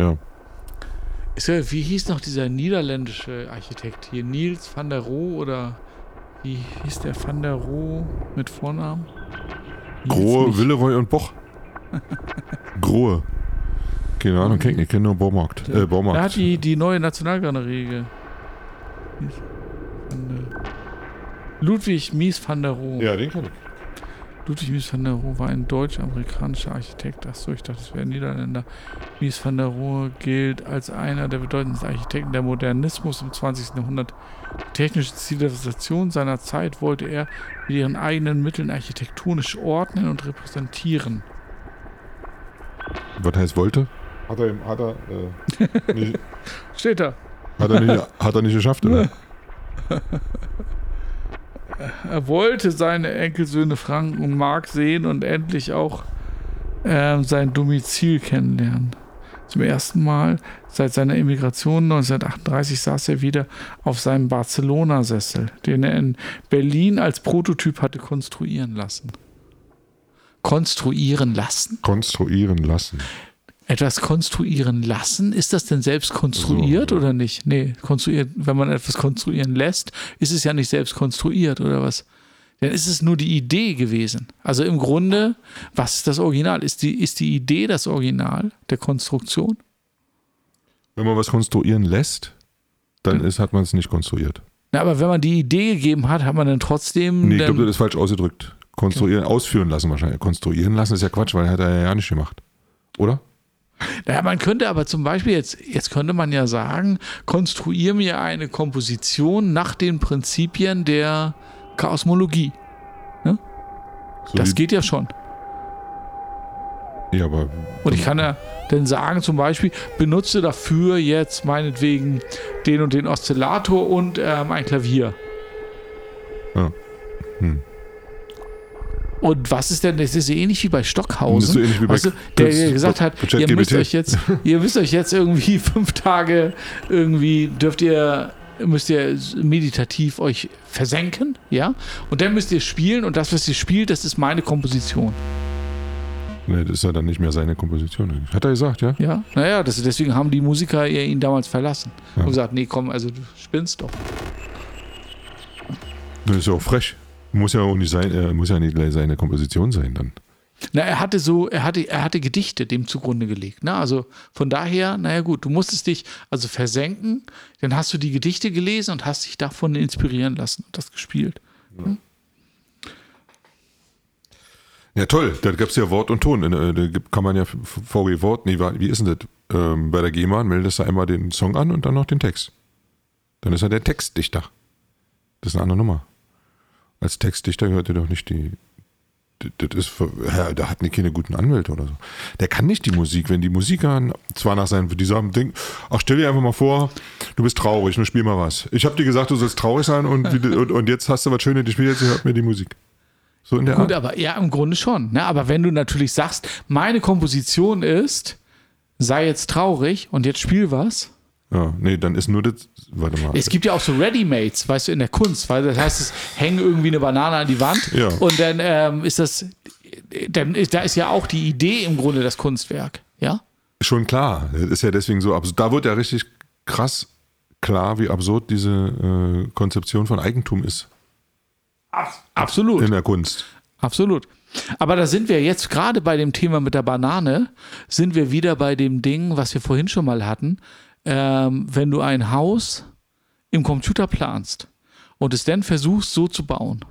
Ja. Ist ja, wie hieß noch dieser niederländische Architekt hier? Niels van der Rohe oder wie hieß der van der Rohe mit Vornamen? Grohe. Willeroy und Boch. Grohe. Keine Ahnung, kenn ich, kenne nur Baumarkt. Äh, Er hat Baumarkt. die, die neue Nationalgalerie. der- Ludwig Mies van der Rohe. Ja, den kenn ich. Ludwig Mies van der Rohe war ein deutsch-amerikanischer Architekt. Achso, ich dachte, das wäre ein Niederländer. Mies van der Rohe gilt als einer der bedeutendsten Architekten der Modernismus im 20. Jahrhundert. Die technische Zivilisation seiner Zeit wollte er mit ihren eigenen Mitteln architektonisch ordnen und repräsentieren. Was heißt wollte? Hat er, hat er, äh, nicht, Steht da. hat er, nicht, hat er nicht geschafft, oder? Er wollte seine Enkelsöhne Frank und Mark sehen und endlich auch ähm, sein Domizil kennenlernen. Zum ersten Mal seit seiner Emigration 1938 saß er wieder auf seinem Barcelona-Sessel, den er in Berlin als Prototyp hatte konstruieren lassen. Konstruieren lassen? Konstruieren lassen. Etwas konstruieren lassen? Ist das denn selbst konstruiert So, oder nicht? Nee, konstruiert, wenn man etwas konstruieren lässt, ist es ja nicht selbst konstruiert oder was? Dann ist es nur die Idee gewesen. Also im Grunde, was ist das Original? Ist die, ist die Idee das Original der Konstruktion? Wenn man was konstruieren lässt, dann ist, hat man es nicht konstruiert. Na, aber wenn man die Idee gegeben hat, hat man dann trotzdem. Nee, ich glaube, das ist falsch ausgedrückt. Konstruieren, ausführen lassen wahrscheinlich. Konstruieren lassen ist ja Quatsch, weil hat er ja nicht gemacht. Oder? Naja, man könnte aber zum Beispiel jetzt, jetzt könnte man ja sagen, konstruiere mir eine Komposition nach den Prinzipien der Kosmologie. So Das geht ja schon. Ja, aber Und ich kann ja dann sagen, zum Beispiel, benutze dafür jetzt meinetwegen den und den Oszillator und ähm, ein Klavier. Ja. Hm. Und was ist denn, das ist ja ähnlich wie bei Das ist Stockhausen. so ähnlich wie bei weißt du, der das- gesagt hat, ihr müsst euch jetzt, ihr müsst euch jetzt irgendwie fünf Tage irgendwie dürft ihr müsst ihr meditativ euch versenken, ja? Und dann müsst ihr spielen und das, was ihr spielt, das ist meine Komposition. Nee, das ist ja dann nicht mehr seine Komposition. Hat er gesagt, ja? Ja, naja, das, deswegen haben die Musiker ihn damals verlassen. Ja. Und gesagt, nee, komm, also du spinnst doch. Das ist ja auch frech. Muss ja auch nicht sein, äh, muss ja nicht gleich seine Komposition sein dann. Na, er hatte so, er hatte, er hatte Gedichte dem zugrunde gelegt. Ne? Also von daher, naja gut, du musstest dich also versenken, dann hast du die Gedichte gelesen und hast dich davon inspirieren lassen und das gespielt. Ja, toll. Da gibt's ja Wort und Ton. Äh, Da gibt- kann man ja VG Wort, nee, wie ist denn das? Ähm, bei der GEMA meldest du einmal den Song an und dann noch den Text. Dann ist er der Textdichter. Das ist eine andere Nummer. Als Textdichter gehört er doch nicht die. Das ist, ja, da hat nicht keine guten Anwälte oder so. Der kann nicht die Musik, wenn die Musiker zwar nach seinem, die sagen, denk, ach stell dir einfach mal vor, du bist traurig, nun spiel mal was. Ich habe dir gesagt, du sollst traurig sein und, und, und jetzt hast du was Schönes, ich spiele jetzt, hört mir die Musik. So in der Gut, Art. aber ja, im Grunde schon. Ne? Aber wenn du natürlich sagst, meine Komposition ist, sei jetzt traurig und jetzt spiel was. Ja, nee, dann ist nur das. Warte mal. Es gibt ja auch so Readymates, weißt du, in der Kunst, weil das heißt, es hängt irgendwie eine Banane an die Wand Ja. und dann ähm, ist das, dann ist, da ist ja auch die Idee im Grunde das Kunstwerk, ja? Schon klar. Das ist ja deswegen so absurd. Da wird ja richtig krass klar, wie absurd diese äh, Konzeption von Eigentum ist Absolut. in der Kunst. Absolut. Aber da sind wir jetzt gerade bei dem Thema mit der Banane, sind wir wieder bei dem Ding, was wir vorhin schon mal hatten. Ähm, wenn du ein Haus im Computer planst und es dann versuchst so zu bauen,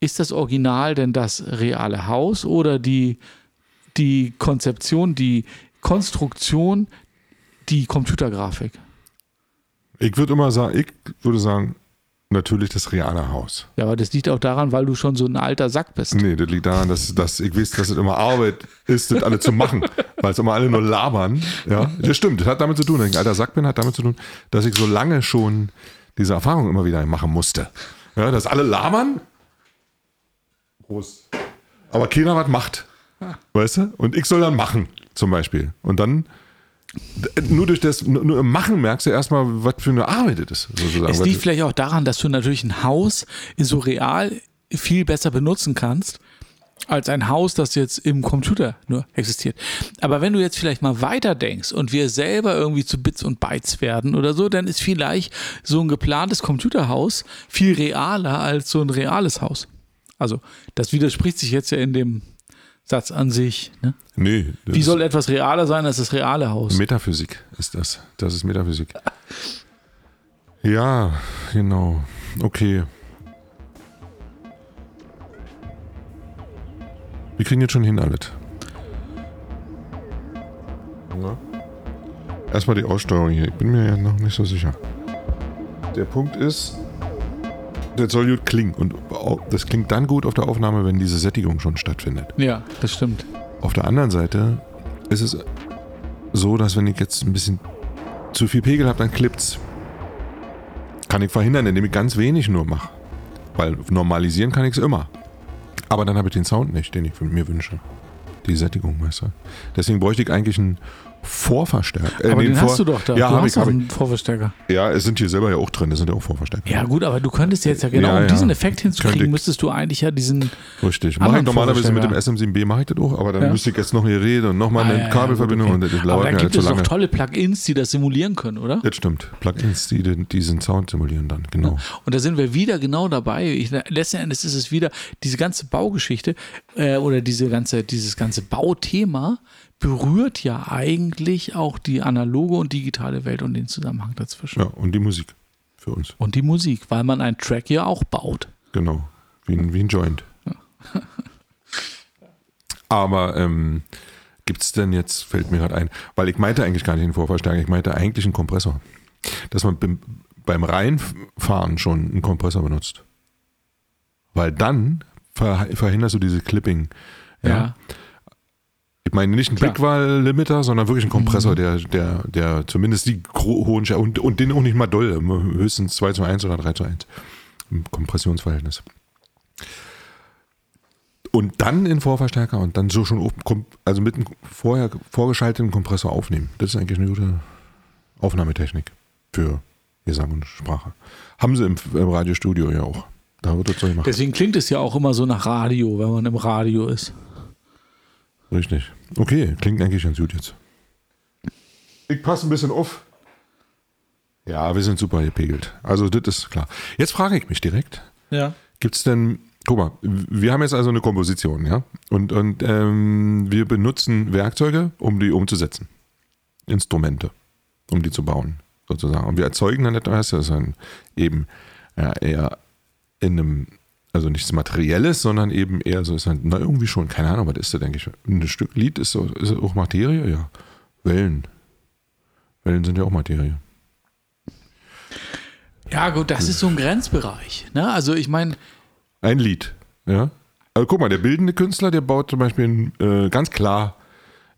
ist das Original denn das reale Haus oder die, die Konzeption, die Konstruktion, die Computergrafik? Ich würde immer sagen, ich würde sagen, natürlich das reale Haus. Ja, aber das liegt auch daran, weil du schon so ein alter Sack bist. Nee, das liegt daran, dass, dass ich weiß, dass es immer Arbeit ist, das alle zu machen. Weil es immer alle nur labern. Ja, das stimmt. Das hat damit zu tun, dass ich ein alter Sack bin, hat damit zu tun, dass ich so lange schon diese Erfahrung immer wieder machen musste. Ja, dass alle labern. Prost. Aber keiner was macht. Weißt du? Und ich soll dann machen, zum Beispiel. Und dann, nur durch das, nur im Machen merkst du erstmal, was für eine Arbeit das ist. Sozusagen. Es liegt vielleicht auch daran, dass du natürlich ein Haus so real viel besser benutzen kannst, als ein Haus, das jetzt im Computer nur existiert. Aber wenn du jetzt vielleicht mal weiter denkst und wir selber irgendwie zu Bits und Bytes werden oder so, dann ist vielleicht so ein geplantes Computerhaus viel realer als so ein reales Haus. Also, das widerspricht sich jetzt ja in dem Satz an sich. Ne? Nee. Wie soll etwas realer sein als das reale Haus? Metaphysik ist das. Das ist Metaphysik. Ja, genau. Okay. Wir kriegen jetzt schon hin alles. Ja. Erstmal die Aussteuerung hier. Ich bin mir ja noch nicht so sicher. Der Punkt ist, das soll gut klingen. Und das klingt dann gut auf der Aufnahme, wenn diese Sättigung schon stattfindet. Ja, das stimmt. Auf der anderen Seite ist es so, dass wenn ich jetzt ein bisschen zu viel Pegel habe, dann klippt's. Kann ich verhindern, indem ich ganz wenig nur mache. Weil normalisieren kann ich es immer. Aber dann habe ich den Sound nicht, den ich mir wünsche. Die Sättigung, weißt du. Deswegen bräuchte ich eigentlich einen Vorverstärker. Äh, Aber den Vor- hast du doch da. Ja, du habe hast ich, hab ich. einen Vorverstärker. Ja, es sind hier selber ja auch drin. Das sind ja auch Vorverstärker. Ja, gut, aber du könntest jetzt ja genau, Ja, um ja. diesen Effekt hinzukriegen, müsstest du eigentlich ja diesen. Richtig. Mache ich normalerweise mit dem Vorverstärker. SM7B mache ich das auch, aber dann Ja. müsste ich jetzt noch hier reden und nochmal Ah, eine Kabelverbindung gut, und okay. das Aber da halt gibt zu es doch tolle Plugins, die das simulieren können, oder? Das stimmt. Plugins, die den, diesen Sound simulieren dann, genau. Und da sind wir wieder genau dabei. Ich, letzten Endes ist es wieder diese ganze Baugeschichte äh, oder diese ganze, dieses ganze Bauthema berührt ja eigentlich auch die analoge und digitale Welt und den Zusammenhang dazwischen. Ja, und die Musik für uns. Und die Musik, weil man einen Track ja auch baut. Genau. Wie ein, wie ein Joint. Aber ähm, gibt es denn jetzt, fällt mir gerade ein, weil ich meinte eigentlich gar nicht einen Vorverstärker, ich meinte eigentlich einen Kompressor. Dass man beim, beim Reinfahren schon einen Kompressor benutzt. Weil dann ver, verhinderst du diese Clipping. Ja. Ich meine nicht einen Klar. Blickwahl-Limiter, sondern wirklich einen Kompressor, der, der, der zumindest die hohen Scher und, und den auch nicht mal doll, höchstens 2 zu 1 oder 3 zu 1 im Kompressionsverhältnis. Und dann in Vorverstärker und dann so schon also mit einem vorher vorgeschalteten Kompressor aufnehmen. Das ist eigentlich eine gute Aufnahmetechnik für Gesang und Sprache. Haben sie im, im Radiostudio ja auch. Da wird das so gemacht. Deswegen klingt es ja auch immer so nach Radio, wenn man im Radio ist. Richtig. Okay, klingt eigentlich ganz gut jetzt. Ich passe ein bisschen auf. Ja, wir sind super gepegelt. Also, das ist klar. Jetzt frage ich mich direkt: Ja. Gibt es denn, guck mal, wir haben jetzt also eine Komposition, ja? Und, und ähm, wir benutzen Werkzeuge, um die umzusetzen. Instrumente, um die zu bauen, sozusagen. Und wir erzeugen dann etwas, das ist dann eben ja, eher in einem, also nichts Materielles, sondern eben eher so ist dann, na irgendwie schon, keine Ahnung, was ist das, denke ich. Ein Stück Lied ist, so, ist auch Materie, ja. Wellen. Wellen sind ja auch Materie. Ja, gut, das ist so ein Grenzbereich. Ne? Also, ich meine, Ein Lied, ja. Also guck mal, der bildende Künstler, der baut zum Beispiel äh, ganz klar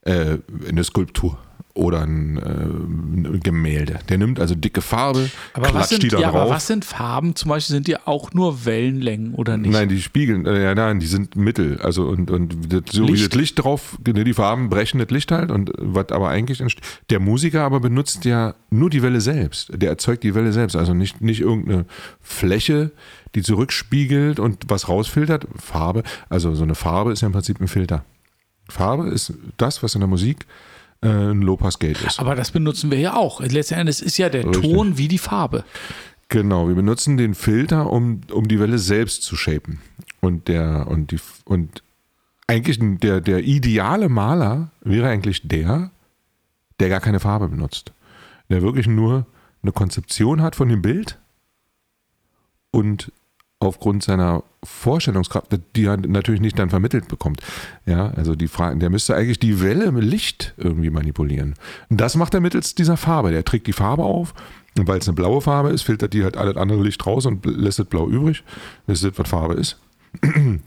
äh, eine Skulptur oder ein, äh, Gemälde. Der nimmt also dicke Farbe, aber was, klatscht sind, die da ja, aber drauf. was sind Farben? Zum Beispiel sind die auch nur Wellenlängen oder nicht? Nein, die spiegeln, äh, ja, nein, die sind Mittel. Also und, und das, so wie Licht. das Licht drauf, ne, die Farben brechen das Licht halt und was aber eigentlich entsteht. Der Musiker aber benutzt ja nur die Welle selbst. Der erzeugt die Welle selbst. Also nicht, nicht irgendeine Fläche, die zurückspiegelt und was rausfiltert. Farbe, also so eine Farbe ist ja im Prinzip ein Filter. Farbe ist das, was in der Musik äh, ein Low-Pass-Gate ist. Aber das benutzen wir ja auch. Letzten Endes ist ja der Richtig. Ton wie die Farbe. Genau, wir benutzen den Filter, um, um die Welle selbst zu shapen. Und der, und die, und eigentlich der, der ideale Maler wäre eigentlich der, der gar keine Farbe benutzt. Der wirklich nur eine Konzeption hat von dem Bild und aufgrund seiner Vorstellungskraft, die er natürlich nicht dann vermittelt bekommt. Ja, also die Frage, der müsste eigentlich die Welle mit Licht irgendwie manipulieren. Das macht er mittels dieser Farbe. Der trägt die Farbe auf und weil es eine blaue Farbe ist, filtert die halt alles andere Licht raus und lässt es blau übrig. Das ist, was Farbe ist.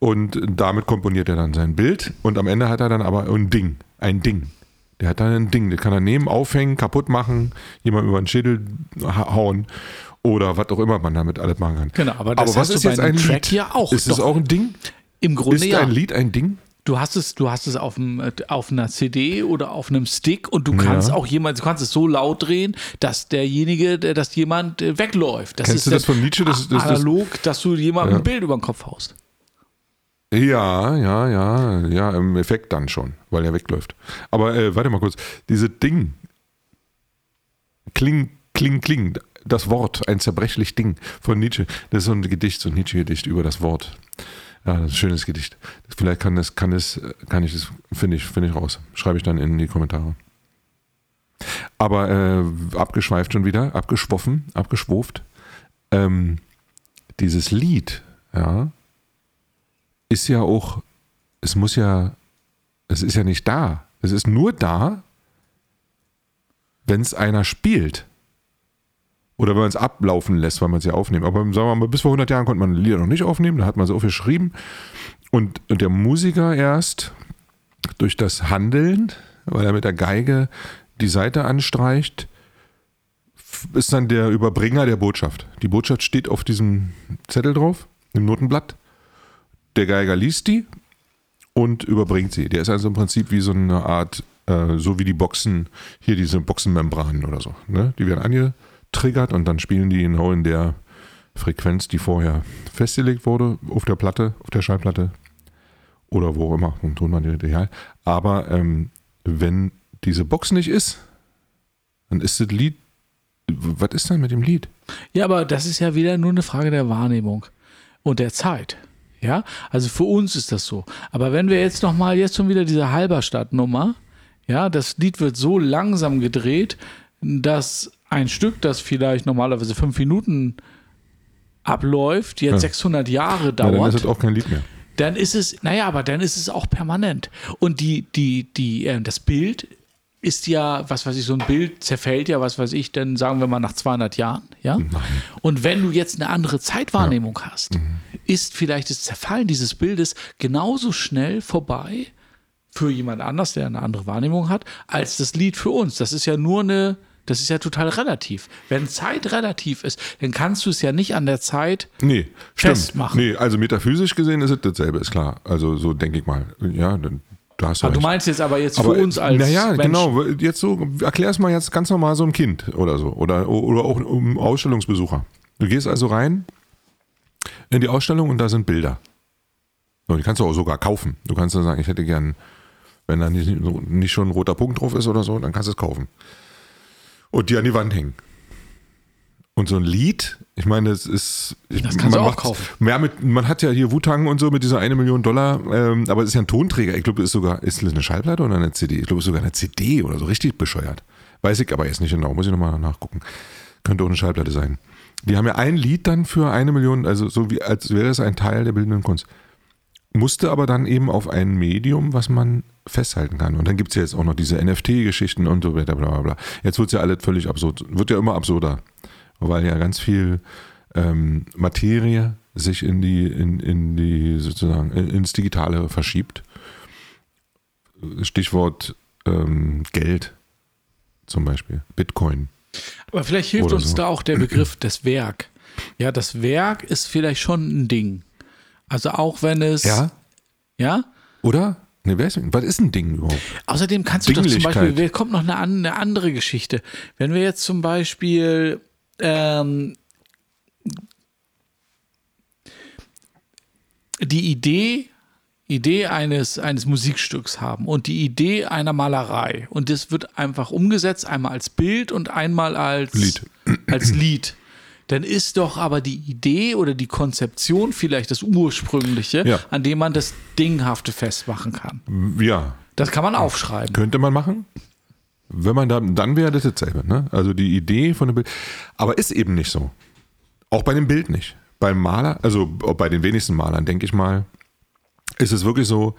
Und damit komponiert er dann sein Bild und am Ende hat er dann aber ein Ding, ein Ding. Der hat dann ein Ding, das kann er nehmen, aufhängen, kaputt machen, jemand über den Schädel ha- hauen oder was auch immer man damit alles machen kann. Genau, aber das aber was ist jetzt ein Track Lied? ja auch. Ist es auch ein Ding? Im Grunde Ist ja. ein Lied ein Ding? Du hast es, du hast es auf, dem, äh, auf einer CD oder auf einem Stick und du kannst Ja. auch jemand, du kannst es so laut drehen, dass derjenige, der- dass jemand äh, wegläuft. Das Kennst ist du das von Nietzsche? Das- das- das- analog, dass du jemandem Ja. ein Bild über den Kopf haust. Ja, ja, ja, ja, im Effekt dann schon, weil er wegläuft. Aber äh, warte mal kurz, diese Ding, kling, kling, kling, das Wort, ein zerbrechlich Ding von Nietzsche, das ist so ein Gedicht, so ein Nietzsche-Gedicht über das Wort. Ja, das ist ein schönes Gedicht. Vielleicht kann das, kann es, kann ich das, finde ich, finde ich raus. Schreibe ich dann in die Kommentare. Aber äh, abgeschweift schon wieder, abgeschwoffen, abgeschwuft. Ähm, dieses Lied, ja, ist ja auch, es muss ja, es ist ja nicht da. Es ist nur da, wenn es einer spielt. Oder wenn man es ablaufen lässt, weil man es ja aufnimmt. Aber sagen wir mal, bis vor 100 Jahren konnte man Lieder noch nicht aufnehmen, da hat man so viel geschrieben. Und, und der Musiker erst durch das Handeln, weil er mit der Geige die Seite anstreicht, ist dann der Überbringer der Botschaft. Die Botschaft steht auf diesem Zettel drauf, im Notenblatt. Der Geiger liest die und überbringt sie. Der ist also im Prinzip wie so eine Art, äh, so wie die Boxen, hier diese Boxenmembranen oder so. Ne? Die werden angetriggert und dann spielen die genau in der Frequenz, die vorher festgelegt wurde, auf der Platte, auf der Schallplatte oder wo auch immer, im Tonmaterial. Aber ähm, wenn diese Box nicht ist, dann ist das Lied. Was ist denn mit dem Lied? Ja, aber das ist ja wieder nur eine Frage der Wahrnehmung und der Zeit. Ja, also für uns ist das so. Aber wenn wir jetzt nochmal, jetzt schon wieder diese Halberstadt-Nummer, ja, das Lied wird so langsam gedreht, dass ein Stück, das vielleicht normalerweise fünf Minuten abläuft, jetzt Ja. 600 Jahre Ja, dauert. dann ist es auch kein Lied mehr. dann ist es, naja, aber dann ist es auch permanent. Und die, die, die, äh, das Bild ist ja, was weiß ich, so ein Bild zerfällt ja, was weiß ich, dann sagen wir mal nach 200 Jahren, ja? Und wenn du jetzt eine andere Zeitwahrnehmung hast, ist vielleicht das Zerfallen dieses Bildes genauso schnell vorbei für jemand anders, der eine andere Wahrnehmung hat, als das Lied für uns. Das ist ja nur eine, das ist ja total relativ. Wenn Zeit relativ ist, dann kannst du es ja nicht an der Zeit Nee, stimmt. Festmachen. Nee, also metaphysisch gesehen ist es dasselbe, ist klar. Also so denke ich mal. Ja, dann, da hast du Ah, Du meinst jetzt aber jetzt Aber, für uns als Naja, genau. Jetzt so, erklär es mal jetzt ganz normal so einem Kind oder so. Oder, oder auch um Ausstellungsbesucher. Du gehst also rein in die Ausstellung und da sind Bilder. So, die kannst du auch sogar kaufen. Du kannst dann sagen, ich hätte gern, wenn da nicht, nicht schon ein roter Punkt drauf ist oder so, dann kannst du es kaufen. Und die an die Wand hängen. Und so ein Lied, ich meine, es ist. Das kannst du auch kaufen. Ja, mit, man hat ja hier Wutang und so mit dieser eine Million Dollar, ähm, aber es ist ja ein Tonträger. Ich glaube, das ist sogar, ist das eine Schallplatte oder eine CD? Ich glaube, es ist sogar eine CD oder so, richtig bescheuert. Weiß ich aber jetzt nicht genau, muss ich nochmal nachgucken. Könnte auch eine Schallplatte sein. Die haben ja ein Lied dann für eine Million, also so wie, als wäre es ein Teil der bildenden Kunst. Musste aber dann eben auf ein Medium, was man festhalten kann. Und dann gibt es ja jetzt auch noch diese NFT-Geschichten und so weiter, bla bla bla. Jetzt wird es ja alles völlig absurd, wird ja immer absurder, weil ja ganz viel ähm, Materie sich in die, in, in die sozusagen in- ins Digitale verschiebt. Stichwort ähm, Geld zum Beispiel, Bitcoin. Aber vielleicht hilft uns so. da auch der Begriff des Werk. Ja, das Werk ist vielleicht schon ein Ding. Also auch wenn es, Ja? ja. Oder? Ne, wer ist, was ist ein Ding überhaupt? Außerdem kannst du doch zum. Beispiel, wer kommt noch eine, eine andere Geschichte. Wenn wir jetzt zum Beispiel ähm, die Idee, Idee eines, eines Musikstücks haben und die Idee einer Malerei und das wird einfach umgesetzt, einmal als Bild und einmal als Lied. als Lied. Dann ist doch aber die Idee oder die Konzeption vielleicht das Ursprüngliche, Ja. an dem man das Dinghafte festmachen kann. Ja, Das kann man aufschreiben. könnte man machen. Wenn man da, dann wäre das dasselbe. Ne? Also die Idee von dem Bild. Aber ist eben nicht so. Auch bei dem Bild nicht. Beim Maler, also bei den wenigsten Malern, denke ich mal, ist es wirklich so,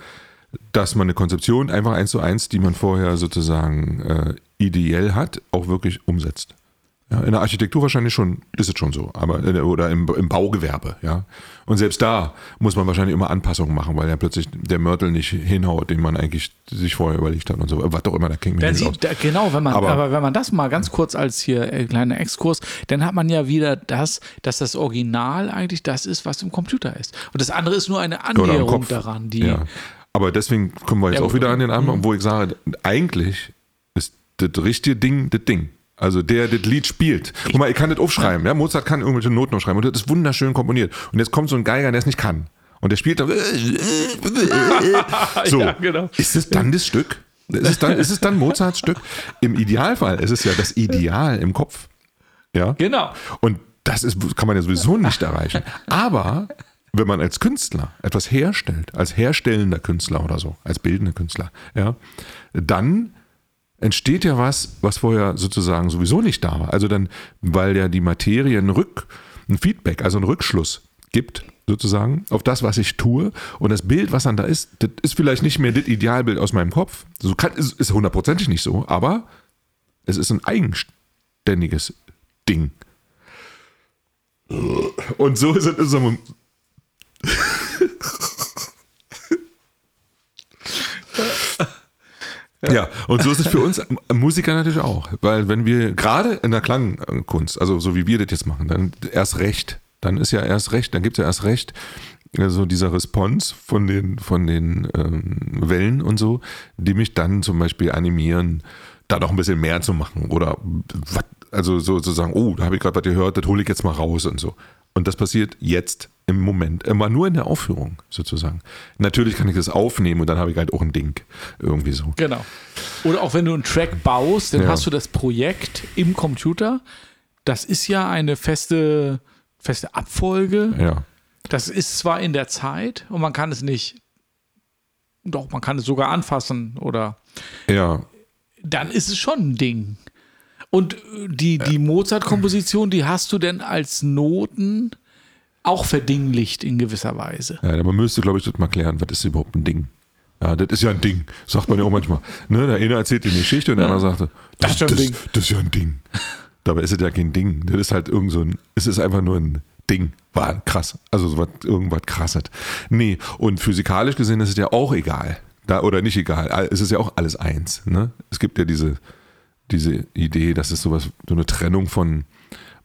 dass man eine Konzeption einfach eins zu eins, die man vorher sozusagen äh, ideell hat, auch wirklich umsetzt. Ja, in der Architektur wahrscheinlich schon, ist es schon so, aber äh, oder im, im Baugewerbe, ja. Und selbst da muss man wahrscheinlich immer Anpassungen machen, weil ja plötzlich der Mörtel nicht hinhaut, den man eigentlich sich vorher überlegt hat und so. Was auch immer, da klingt mir sieht, da, genau, wenn man, aber, Aber- wenn man das mal ganz kurz als hier äh, kleiner Exkurs, dann hat man ja wieder das, dass das Original eigentlich das ist, was im Computer ist. Und das andere ist nur eine Annäherung daran, die ja. Aber deswegen kommen wir jetzt Ja, auch wieder an den mhm. Anfang, wo ich sage, eigentlich ist das richtige Ding das Ding. Also der das Lied spielt. Guck mal, ich kann das aufschreiben. Ja? Mozart kann irgendwelche Noten aufschreiben und das ist wunderschön komponiert. Und jetzt kommt so ein Geiger, der es nicht kann. Und der spielt dann. so. Ja, genau. Ist es dann das Stück? Ist es dann, ist es dann Mozarts Stück? Im Idealfall ist es ja das Ideal im Kopf. Ja. Genau. Und das ist, kann man ja sowieso nicht erreichen. Aber wenn man als Künstler etwas herstellt, als herstellender Künstler oder so, als bildender Künstler, ja, dann entsteht ja was, was vorher sozusagen sowieso nicht da war. Also dann, weil ja die Materie ein Rück, ein Feedback, also ein Rückschluss gibt, sozusagen, auf das, was ich tue. Und das Bild, was dann da ist, das ist vielleicht nicht mehr das Idealbild aus meinem Kopf. So kann, ist, hundertprozentig nicht so, aber es ist ein eigenständiges Ding. Und so ist es in unserem Ja, und so ist es für uns Musiker natürlich auch. Weil wenn wir gerade in der Klangkunst, also so wie wir das jetzt machen, dann erst recht, dann ist ja erst recht, dann gibt es ja erst recht, so also dieser Response von den, von den ähm, Wellen und so, die mich dann zum Beispiel animieren, da noch ein bisschen mehr zu machen. Oder also sozusagen, oh, da habe ich gerade was gehört, das hole ich jetzt mal raus und so. Und das passiert jetzt im Moment, immer nur in der Aufführung sozusagen. Natürlich kann ich das aufnehmen und dann habe ich halt auch ein Ding irgendwie so. Genau. Oder auch wenn du einen Track baust, dann ja. hast du das Projekt im Computer. Das ist ja eine feste, feste Abfolge. Ja. Das ist zwar in der Zeit und man kann es nicht, doch, man kann es sogar anfassen oder. Ja. Dann ist es schon ein Ding. Und die, die Mozart-Komposition, die hast du denn als Noten auch verdinglicht in gewisser Weise. Ja, man müsste, glaube ich, das mal klären, was ist überhaupt ein Ding? Ja, das ist ja ein Ding, sagt man ja auch manchmal. Ne, der eine erzählt die Geschichte und der andere sagte, das, das, das, das, ist ja ein Ding. Dabei ist es ja kein Ding. Das ist halt irgend so ein, es ist einfach nur ein Ding. War krass. Also so was, irgendwas krasses. Nee, und physikalisch gesehen ist es ja auch egal. Da, oder nicht egal. Es ist ja auch alles eins. Ne? Es gibt ja diese, diese Idee, dass es sowas, so eine Trennung von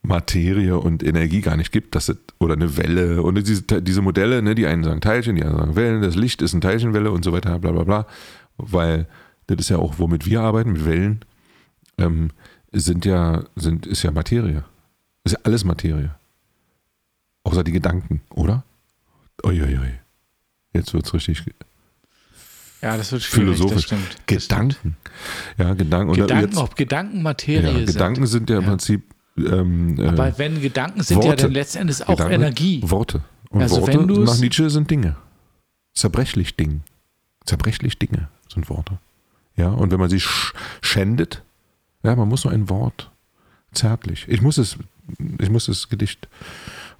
Materie und Energie gar nicht gibt, dass es, oder eine Welle und diese, diese Modelle, ne, die einen sagen Teilchen, die anderen sagen Wellen, das Licht ist eine Teilchenwelle und so weiter, bla bla bla, weil das ist ja auch, womit wir arbeiten, mit Wellen, ähm, sind ja, sind, ist ja Materie. Ist ja alles Materie. Außer die Gedanken, oder? Uiuiui. Jetzt wird es richtig ja, das wird philosophisch. Das stimmt, Gedanken. Ja, Gedanken. Gedanken, ob Gedanken Materie ja, sind. Gedanken sind ja im Prinzip ähm, äh, Aber wenn Gedanken sind Worte. ja dann letztendlich auch Gedanken, Energie. Worte. Und also Worte nach Nietzsche sind Dinge. Zerbrechlich Ding. Zerbrechlich Dinge sind Worte. Ja, und wenn man sie schändet, ja, man muss nur ein Wort. Zärtlich. Ich muss es, ich muss das Gedicht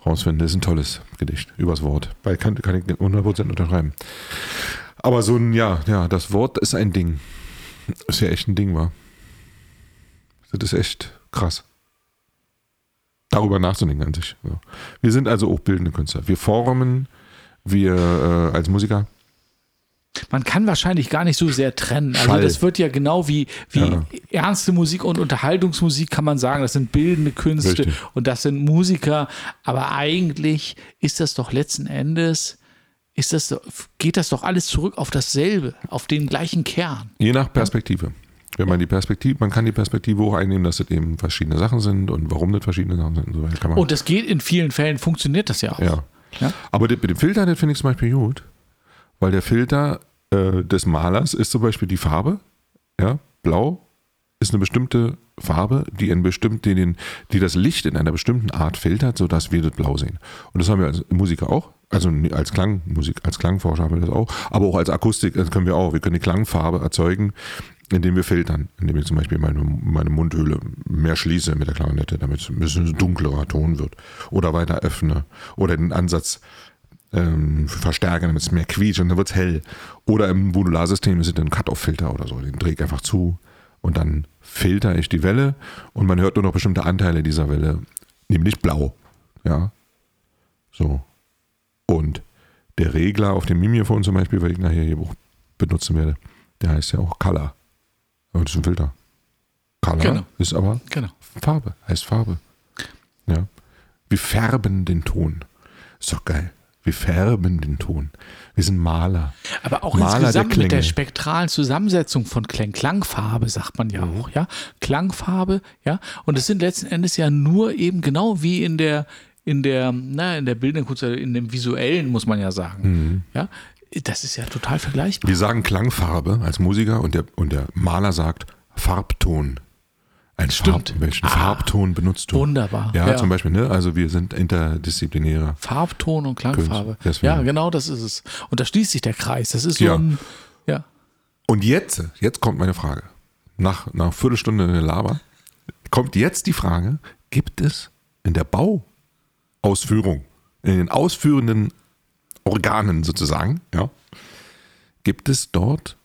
rausfinden. Das ist ein tolles Gedicht übers Wort. Weil kann, kann ich 100% unterschreiben. Aber so ein, ja, ja, das Wort ist ein Ding. Ist ja echt ein Ding, war. Das ist echt krass darüber nachzudenken an sich. Wir sind also auch bildende Künstler. Wir formen, wir äh, als Musiker. Man kann wahrscheinlich gar nicht so sehr trennen. Also Schall. das wird ja genau wie, wie ja. ernste Musik und Unterhaltungsmusik kann man sagen, das sind bildende Künste Richtig. und das sind Musiker. Aber eigentlich ist das doch letzten Endes, ist das, geht das doch alles zurück auf dasselbe, auf den gleichen Kern. Je nach Perspektive. Wenn man die Perspektive, man kann die Perspektive auch einnehmen, dass es eben verschiedene Sachen sind und warum das verschiedene Sachen sind und so weiter. und das geht in vielen Fällen, funktioniert das ja auch. Ja. ja? Aber mit dem Filter, den finde ich zum Beispiel gut, weil der Filter äh, des Malers ist zum Beispiel die Farbe, ja, blau ist eine bestimmte Farbe, die, in bestimmt, die, den, die das Licht in einer bestimmten Art filtert, sodass wir das blau sehen. Und das haben wir als Musiker auch. Also als Klangmusik, als Klangforscher haben wir das auch, aber auch als Akustik das können wir auch. Wir können die Klangfarbe erzeugen, indem wir filtern, indem ich zum Beispiel meine, meine Mundhöhle mehr schließe mit der Klarinette, damit es ein bisschen dunklerer Ton wird. Oder weiter öffne. Oder den Ansatz ähm, verstärken, damit es mehr quietscht und dann wird es hell. Oder im Modularsystem ist es ein Cut-Off-Filter oder so. Den drehe ich einfach zu und dann filter ich die Welle und man hört nur noch bestimmte Anteile dieser Welle, nämlich blau. Ja. So. Und der Regler auf dem Mimiphone zum Beispiel, weil ich nachher hier benutzen werde, der heißt ja auch Color. Das ist ein Filter. Color genau. ist aber genau. Farbe, heißt Farbe. Ja. Wir färben den Ton. Ist doch geil. Wir färben den Ton. Wir sind Maler. Aber auch Maler insgesamt der mit der spektralen Zusammensetzung von Klang, Klangfarbe, sagt man ja mhm. auch, ja. Klangfarbe, ja. Und es sind letzten Endes ja nur eben genau wie in der, in der, na, in der bildenden Kunst, in dem visuellen, muss man ja sagen. Ja, das ist ja total vergleichbar. Wir sagen Klangfarbe als Musiker und der, und der Maler sagt Farbton. Ein Stimmt. Farb, welchen Ah, Farbton benutzt du? Wunderbar. Ja, Ja. zum Beispiel, ne? Also wir sind interdisziplinärer. Farbton und Klangfarbe. Ja, genau das ist es. Und da schließt sich der Kreis. Das ist so Ja. ein, ja. Und jetzt, jetzt kommt meine Frage. Nach, nach einer Viertelstunde Laber kommt jetzt die Frage, gibt es in der Bauausführung, in den ausführenden Organen sozusagen, ja, gibt es dort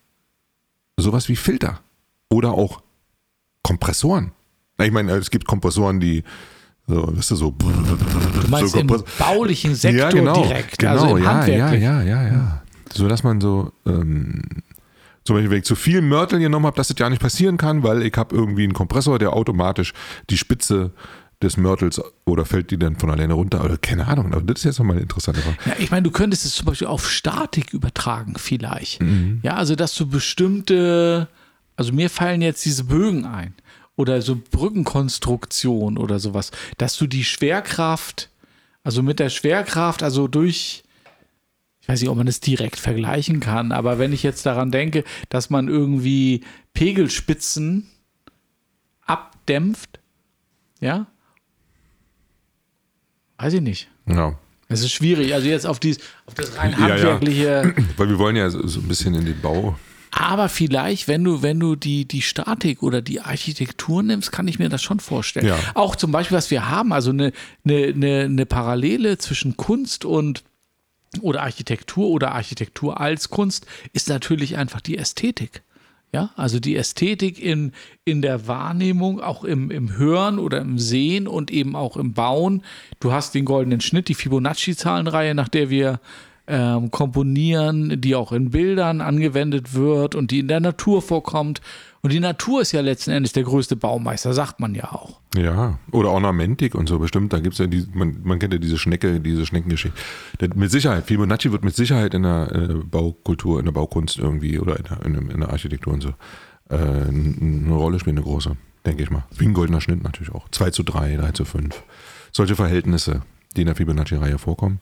sowas wie Filter oder auch Kompressoren? Ich meine, es gibt Kompressoren, die so, weißt du, so, Du meinst so im baulichen Sektor ja, genau, direkt, genau, also im ja, ja, ja, ja, ja. So dass man so, ähm, zum Beispiel, wenn ich zu viel Mörtel genommen habe, dass das ja nicht passieren kann, weil ich habe irgendwie einen Kompressor, der automatisch die Spitze des Mörtels oder fällt die dann von alleine runter oder keine Ahnung. Aber das ist jetzt nochmal eine interessante Frage. Ja, ich meine, du könntest es zum Beispiel auf Statik übertragen, vielleicht. Mhm. Ja, also dass du bestimmte, also mir fallen jetzt diese Bögen ein oder so Brückenkonstruktion oder sowas, dass du die Schwerkraft, also mit der Schwerkraft, also durch, ich weiß nicht, ob man das direkt vergleichen kann, aber wenn ich jetzt daran denke, dass man irgendwie Pegelspitzen abdämpft, ja, weiß ich nicht. Ja. Es ist schwierig, also jetzt auf, dies, auf das rein Ja, ja. handwerkliche. Weil wir wollen ja so, so ein bisschen in den Bau. Aber vielleicht, wenn du, wenn du die, die Statik oder die Architektur nimmst, kann ich mir das schon vorstellen. Ja. Auch zum Beispiel, was wir haben, also eine, eine, eine, eine Parallele zwischen Kunst und oder Architektur oder Architektur als Kunst ist natürlich einfach die Ästhetik. Ja, also die Ästhetik in, in der Wahrnehmung, auch im, im Hören oder im Sehen und eben auch im Bauen. Du hast den goldenen Schnitt, die Fibonacci-Zahlenreihe, nach der wir ähm, komponieren, die auch in Bildern angewendet wird und die in der Natur vorkommt. Und die Natur ist ja letzten Endes der größte Baumeister, sagt man ja auch. Ja, oder Ornamentik und so bestimmt. Da gibt es ja die, man, man kennt ja diese Schnecke, diese Schneckengeschichte. Mit Sicherheit, Fibonacci wird mit Sicherheit in der äh, Baukultur, in der Baukunst irgendwie oder in der, in in der Architektur und so äh, eine Rolle spielen, eine große, denke ich mal. Wie ein goldener Schnitt natürlich auch. 2 zu 3, 3 zu 5. Solche Verhältnisse, die in der Fibonacci-Reihe vorkommen,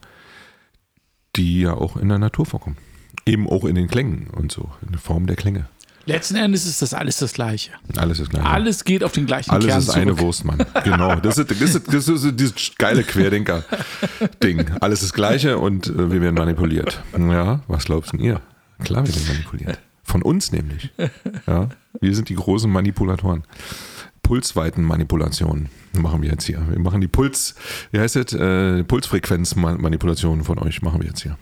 die ja auch in der Natur vorkommen. Eben auch in den Klängen und so, in der Form der Klänge. Letzten Endes ist das alles das Gleiche. Alles ist gleich. Alles geht auf den gleichen Alles Kern ist eine zurück. Wurst, Mann. Genau. Das ist, das ist, das ist dieses geile Querdenker-Ding. Alles ist Gleiche und äh, wir werden manipuliert. Ja, was glaubst denn ihr? Klar, wir werden manipuliert. Von uns nämlich. Ja, wir sind die großen Manipulatoren. Pulsweitenmanipulationen machen wir jetzt hier. Wir machen die Puls, wie heißt das? Äh, Pulsfrequenzmanipulationen von euch machen wir jetzt hier.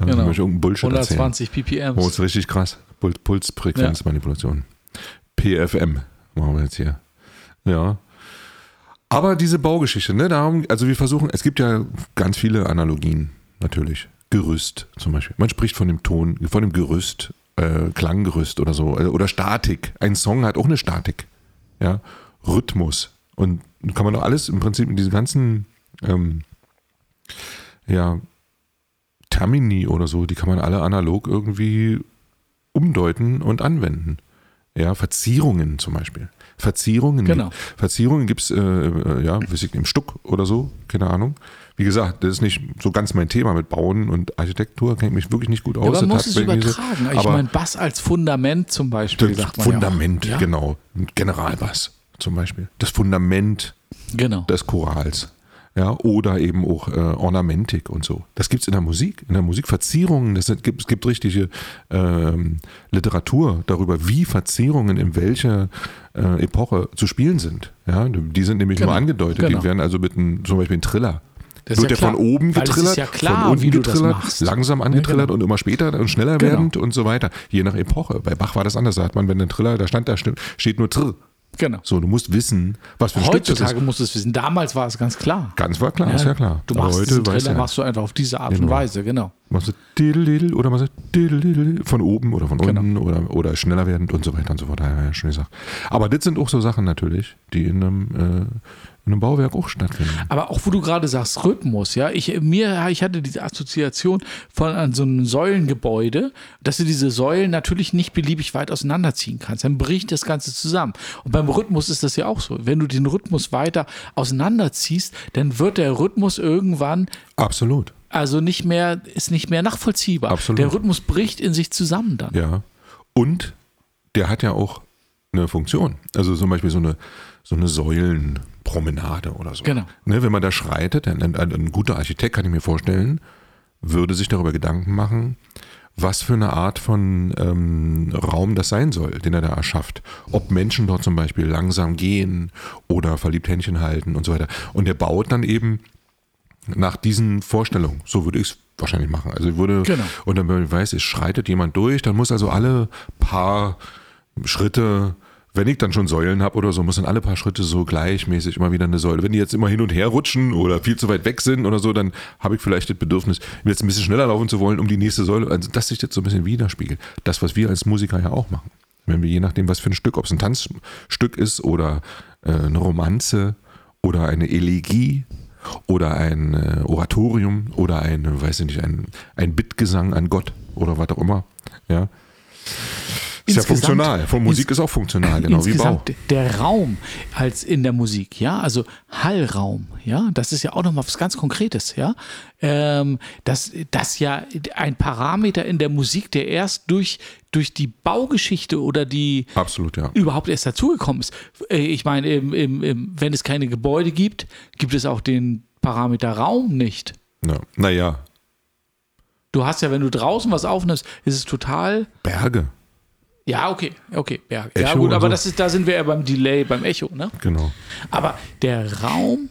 Ja, Genau. möchte irgendeinen Bullshit erzählen. 120 ppm. Oh, ist richtig krass. Pul- Pulsfrequenzmanipulation. PFM machen wir jetzt hier. Ja. Aber diese Baugeschichte, ne, darum, also wir versuchen, es gibt ja ganz viele Analogien, natürlich. Gerüst zum Beispiel. Man spricht von dem Ton, von dem Gerüst, äh, Klanggerüst oder so, äh, oder Statik. Ein Song hat auch eine Statik. Ja. Rhythmus. Und kann man doch alles im Prinzip in diese ganzen, ähm, ja, Termini oder so, die kann man alle analog irgendwie umdeuten und anwenden. Ja, Verzierungen zum Beispiel. Verzierungen. Genau. Verzierungen gibt es, äh, äh, ja, im Stuck oder so, keine Ahnung. Wie gesagt, das ist nicht so ganz mein Thema mit Bauen und Architektur, kenne ich mich wirklich nicht gut aus. Ja, aber man muss es mir so- übertragen. ich meine, Bass als Fundament zum Beispiel, ja. Fundament, Ja, genau. Generalbass zum Beispiel. Das Fundament Genau. des Chorals. Ja, oder eben auch äh, Ornamentik und so. Das gibt es in der Musik, in der Musik Verzierungen. Das sind, gibt, es gibt richtige ähm, Literatur darüber, wie Verzierungen in welcher äh, Epoche zu spielen sind. Ja, die sind nämlich Genau, nur angedeutet. genau. Die werden also mit einem, zum Beispiel ein Triller. Das wird ja der von klar, oben getrillert, ja klar, von unten getrillert, langsam angetrillert genau. und immer später und schneller Genau. werdend und so weiter. Je nach Epoche. Bei Bach war das anders. Da hat man, wenn der Triller, da stand da steht nur Trill. Genau. So, du musst wissen, was für ein Stück das ist. Heutzutage musst du es wissen. Damals war es ganz klar. Ganz war klar, ist ja klar. Du machst heute Trailer, ja. machst du einfach auf diese Art und Genau. Weise, genau. Machst du diddle, oder machst du diddle, von oben oder von Genau. unten oder, oder schneller werdend und so weiter und so fort. Ja, ja, schon gesagt. Aber das sind auch so Sachen natürlich, die in einem, äh, in einem Bauwerk auch stattfinden. Aber auch wo du gerade sagst, Rhythmus, ja, ich, mir, ich hatte diese Assoziation von an so einem Säulengebäude, dass du diese Säulen natürlich nicht beliebig weit auseinanderziehen kannst. Dann bricht das Ganze zusammen. Und beim Rhythmus ist das ja auch so. Wenn du den Rhythmus weiter auseinanderziehst, dann wird der Rhythmus irgendwann Absolut. also nicht mehr, ist nicht mehr nachvollziehbar. Absolut. Der Rhythmus bricht in sich zusammen dann. Ja. Und der hat ja auch eine Funktion. Also zum Beispiel so eine, so eine Säulenpromenade oder so. Genau. Ne, wenn man da schreitet, ein, ein, ein guter Architekt, kann ich mir vorstellen, würde sich darüber Gedanken machen, was für eine Art von ähm, Raum das sein soll, den er da erschafft. Ob Menschen dort zum Beispiel langsam gehen oder verliebt Händchen halten und so weiter. Und er baut dann eben nach diesen Vorstellungen. So würde ich es wahrscheinlich machen. Also ich würde, Genau. und dann, wenn ich weiß, es schreitet jemand durch, dann muss also alle paar Schritte, wenn ich dann schon Säulen habe oder so, muss dann alle paar Schritte so gleichmäßig immer wieder eine Säule. Wenn die jetzt immer hin und her rutschen oder viel zu weit weg sind oder so, dann habe ich vielleicht das Bedürfnis, jetzt ein bisschen schneller laufen zu wollen, um die nächste Säule, also dass sich das so ein bisschen widerspiegelt. Das, was wir als Musiker ja auch machen. Wenn wir je nachdem, was für ein Stück, ob es ein Tanzstück ist oder äh, eine Romanze oder eine Elegie oder ein äh, Oratorium oder ein, weiß ich nicht, ein, ein Bittgesang an Gott oder was auch immer. Ja. Ist ja funktional. Von Musik ist auch funktional, genau wie Bau. Der Raum als in der Musik, ja, also Hallraum, ja, das ist ja auch nochmal was ganz Konkretes, ja. Ähm, das, das ja ein Parameter in der Musik, der erst durch, durch die Baugeschichte oder die Absolut, ja. überhaupt erst dazugekommen ist. Äh, Ich meine, im, im, im, wenn es keine Gebäude gibt, gibt es auch den Parameter Raum nicht. ja. Naja, Du hast ja, wenn du draußen was aufnimmst, ist es total Berge, ja, okay, okay. Ja, Echo gut, aber so. das ist, da sind wir ja beim Delay, beim Echo, ne? genau. Aber der Raum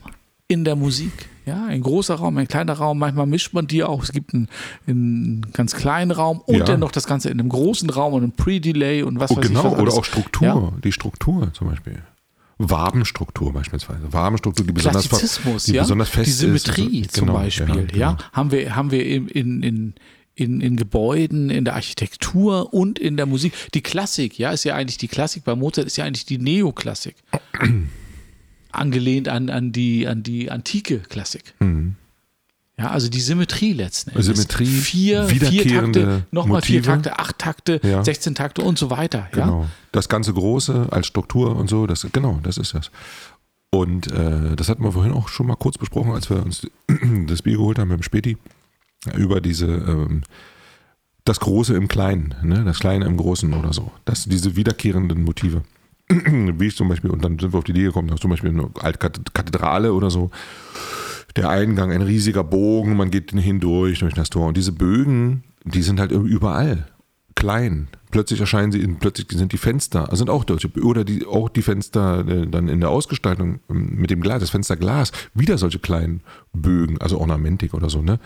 in der Musik, ja, ein großer Raum, ein kleiner Raum, manchmal mischt man die auch. Es gibt einen, einen ganz kleinen Raum und Ja. dann noch das Ganze in einem großen Raum und einem Pre-Delay und was Oh, weiß ich. genau, oder auch Struktur, Ja. die Struktur zum Beispiel. Wabenstruktur beispielsweise. Wabenstruktur, die besonders, die ja. besonders fest die ist. Symmetrie und so. zum Genau, Beispiel, ja, ja, genau. haben wir, haben wir in, in, in, in, in Gebäuden, in der Architektur und in der Musik. Die Klassik, ja, ist ja eigentlich die Klassik. Bei Mozart ist ja eigentlich die Neoklassik. Angelehnt an, an, die, an die antike Klassik. Ja, also die Symmetrie letzten Endes. Mhm. Symmetrie, vier, vier Takte, nochmal vier. Takte, acht Takte, Ja. 16 Takte und so weiter. Ja? Genau. Das ganze Große als Struktur und so, das, genau, das ist das. Und äh, das hatten wir vorhin auch schon mal kurz besprochen, als wir uns das Bier geholt haben mit dem Späti, über diese, ähm, das Große im Kleinen, ne? das Kleine im Großen oder so. Das, diese wiederkehrenden Motive. Wie ich zum Beispiel, und dann sind wir auf die Idee gekommen, dass zum Beispiel eine alte Kath- Kathedrale oder so, der Eingang, ein riesiger Bogen, man geht hindurch durch das Tor. Und diese Bögen, die sind halt überall klein. Plötzlich erscheinen sie, plötzlich sind die Fenster, also sind auch deutsche, oder die, auch die Fenster äh, dann in der Ausgestaltung ähm, mit dem Glas, das Fensterglas, wieder solche kleinen Bögen, also Ornamentik oder so, ne?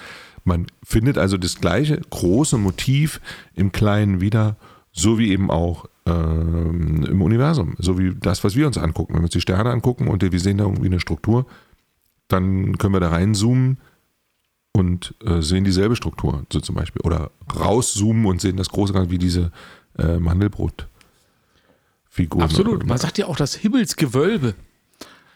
Man findet also das gleiche große Motiv im Kleinen wieder, so wie eben auch ähm, im Universum, so wie das, was wir uns angucken. Wenn wir uns die Sterne angucken und wir sehen da irgendwie eine Struktur, dann können wir da reinzoomen und äh, sehen dieselbe Struktur, so zum Beispiel. Oder rauszoomen und sehen das große Ganze wie diese äh, Mandelbrot-Figur. Absolut. Man sagt ja auch das Himmelsgewölbe.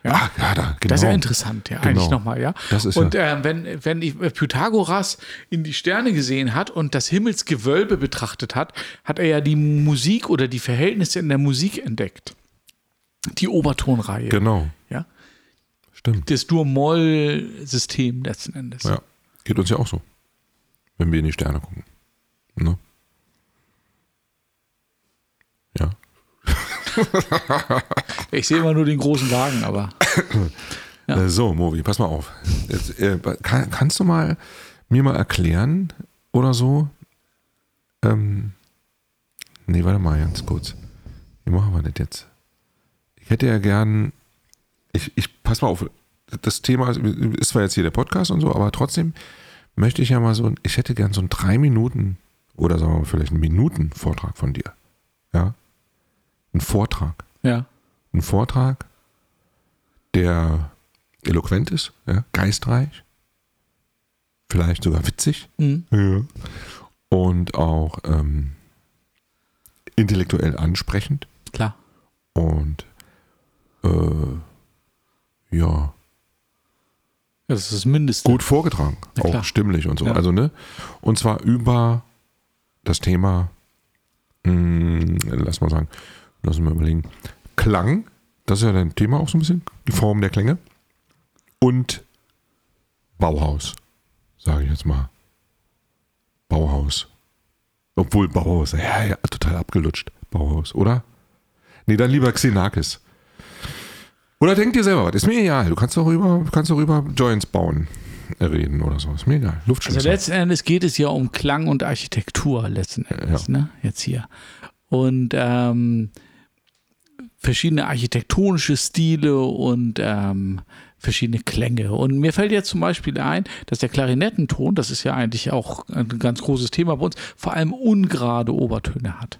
Ah, ja, da, genau. Das ist ja interessant, ja, eigentlich Genau. nochmal, ja. Das ist und ja- ähm, wenn, wenn äh, Pythagoras in die Sterne gesehen hat und das Himmelsgewölbe betrachtet hat, hat er ja die Musik oder die Verhältnisse in der Musik entdeckt. Die Obertonreihe. Genau, Ja. stimmt. Das Dur-Moll-System letzten Endes. Ja, geht uns ja auch so, wenn wir in die Sterne gucken. Ne? Ja. Ich sehe immer nur den großen Wagen, aber Ja. So, Movi, pass mal auf. Jetzt, äh, kann, kannst du mal mir mal erklären oder so? Ähm, nee, warte mal ganz kurz. Wie machen wir das jetzt? Ich hätte ja gern, ich, ich pass mal auf, das Thema ist, ist zwar jetzt hier der Podcast und so, aber trotzdem möchte ich ja mal so, ich hätte gern so einen drei Minuten oder sagen wir mal vielleicht einen Minuten Vortrag von dir. Ja? Ein Vortrag ja. ein Vortrag, der eloquent ist, ja, geistreich, vielleicht sogar witzig. Mhm. Ja. Und auch ähm, intellektuell ansprechend. Klar. Und äh, ja, Das ist das Mindeste. gut vorgetragen, auch stimmlich und so. Ja. Also, ne? Und zwar über das Thema, mh, lass mal sagen, lass mal überlegen, Klang, das ist ja dein Thema auch so ein bisschen, die Form der Klänge. Und Bauhaus, sage ich jetzt mal. Bauhaus. Obwohl Bauhaus, ja, ja, total abgelutscht. Bauhaus, oder? Nee, dann lieber Xenakis. Oder denk dir selber was. Ist mir egal. Du kannst auch über, kannst auch über Joints bauen äh, reden oder so. Ist mir egal. Also Luftschlösser. letzten Endes geht es ja um Klang und Architektur letzten Endes, ne? Jetzt hier. Und ähm, verschiedene architektonische Stile und ähm, verschiedene Klänge. Und mir fällt jetzt zum Beispiel ein, dass der Klarinettenton, das ist ja eigentlich auch ein ganz großes Thema bei uns, vor allem ungerade Obertöne hat.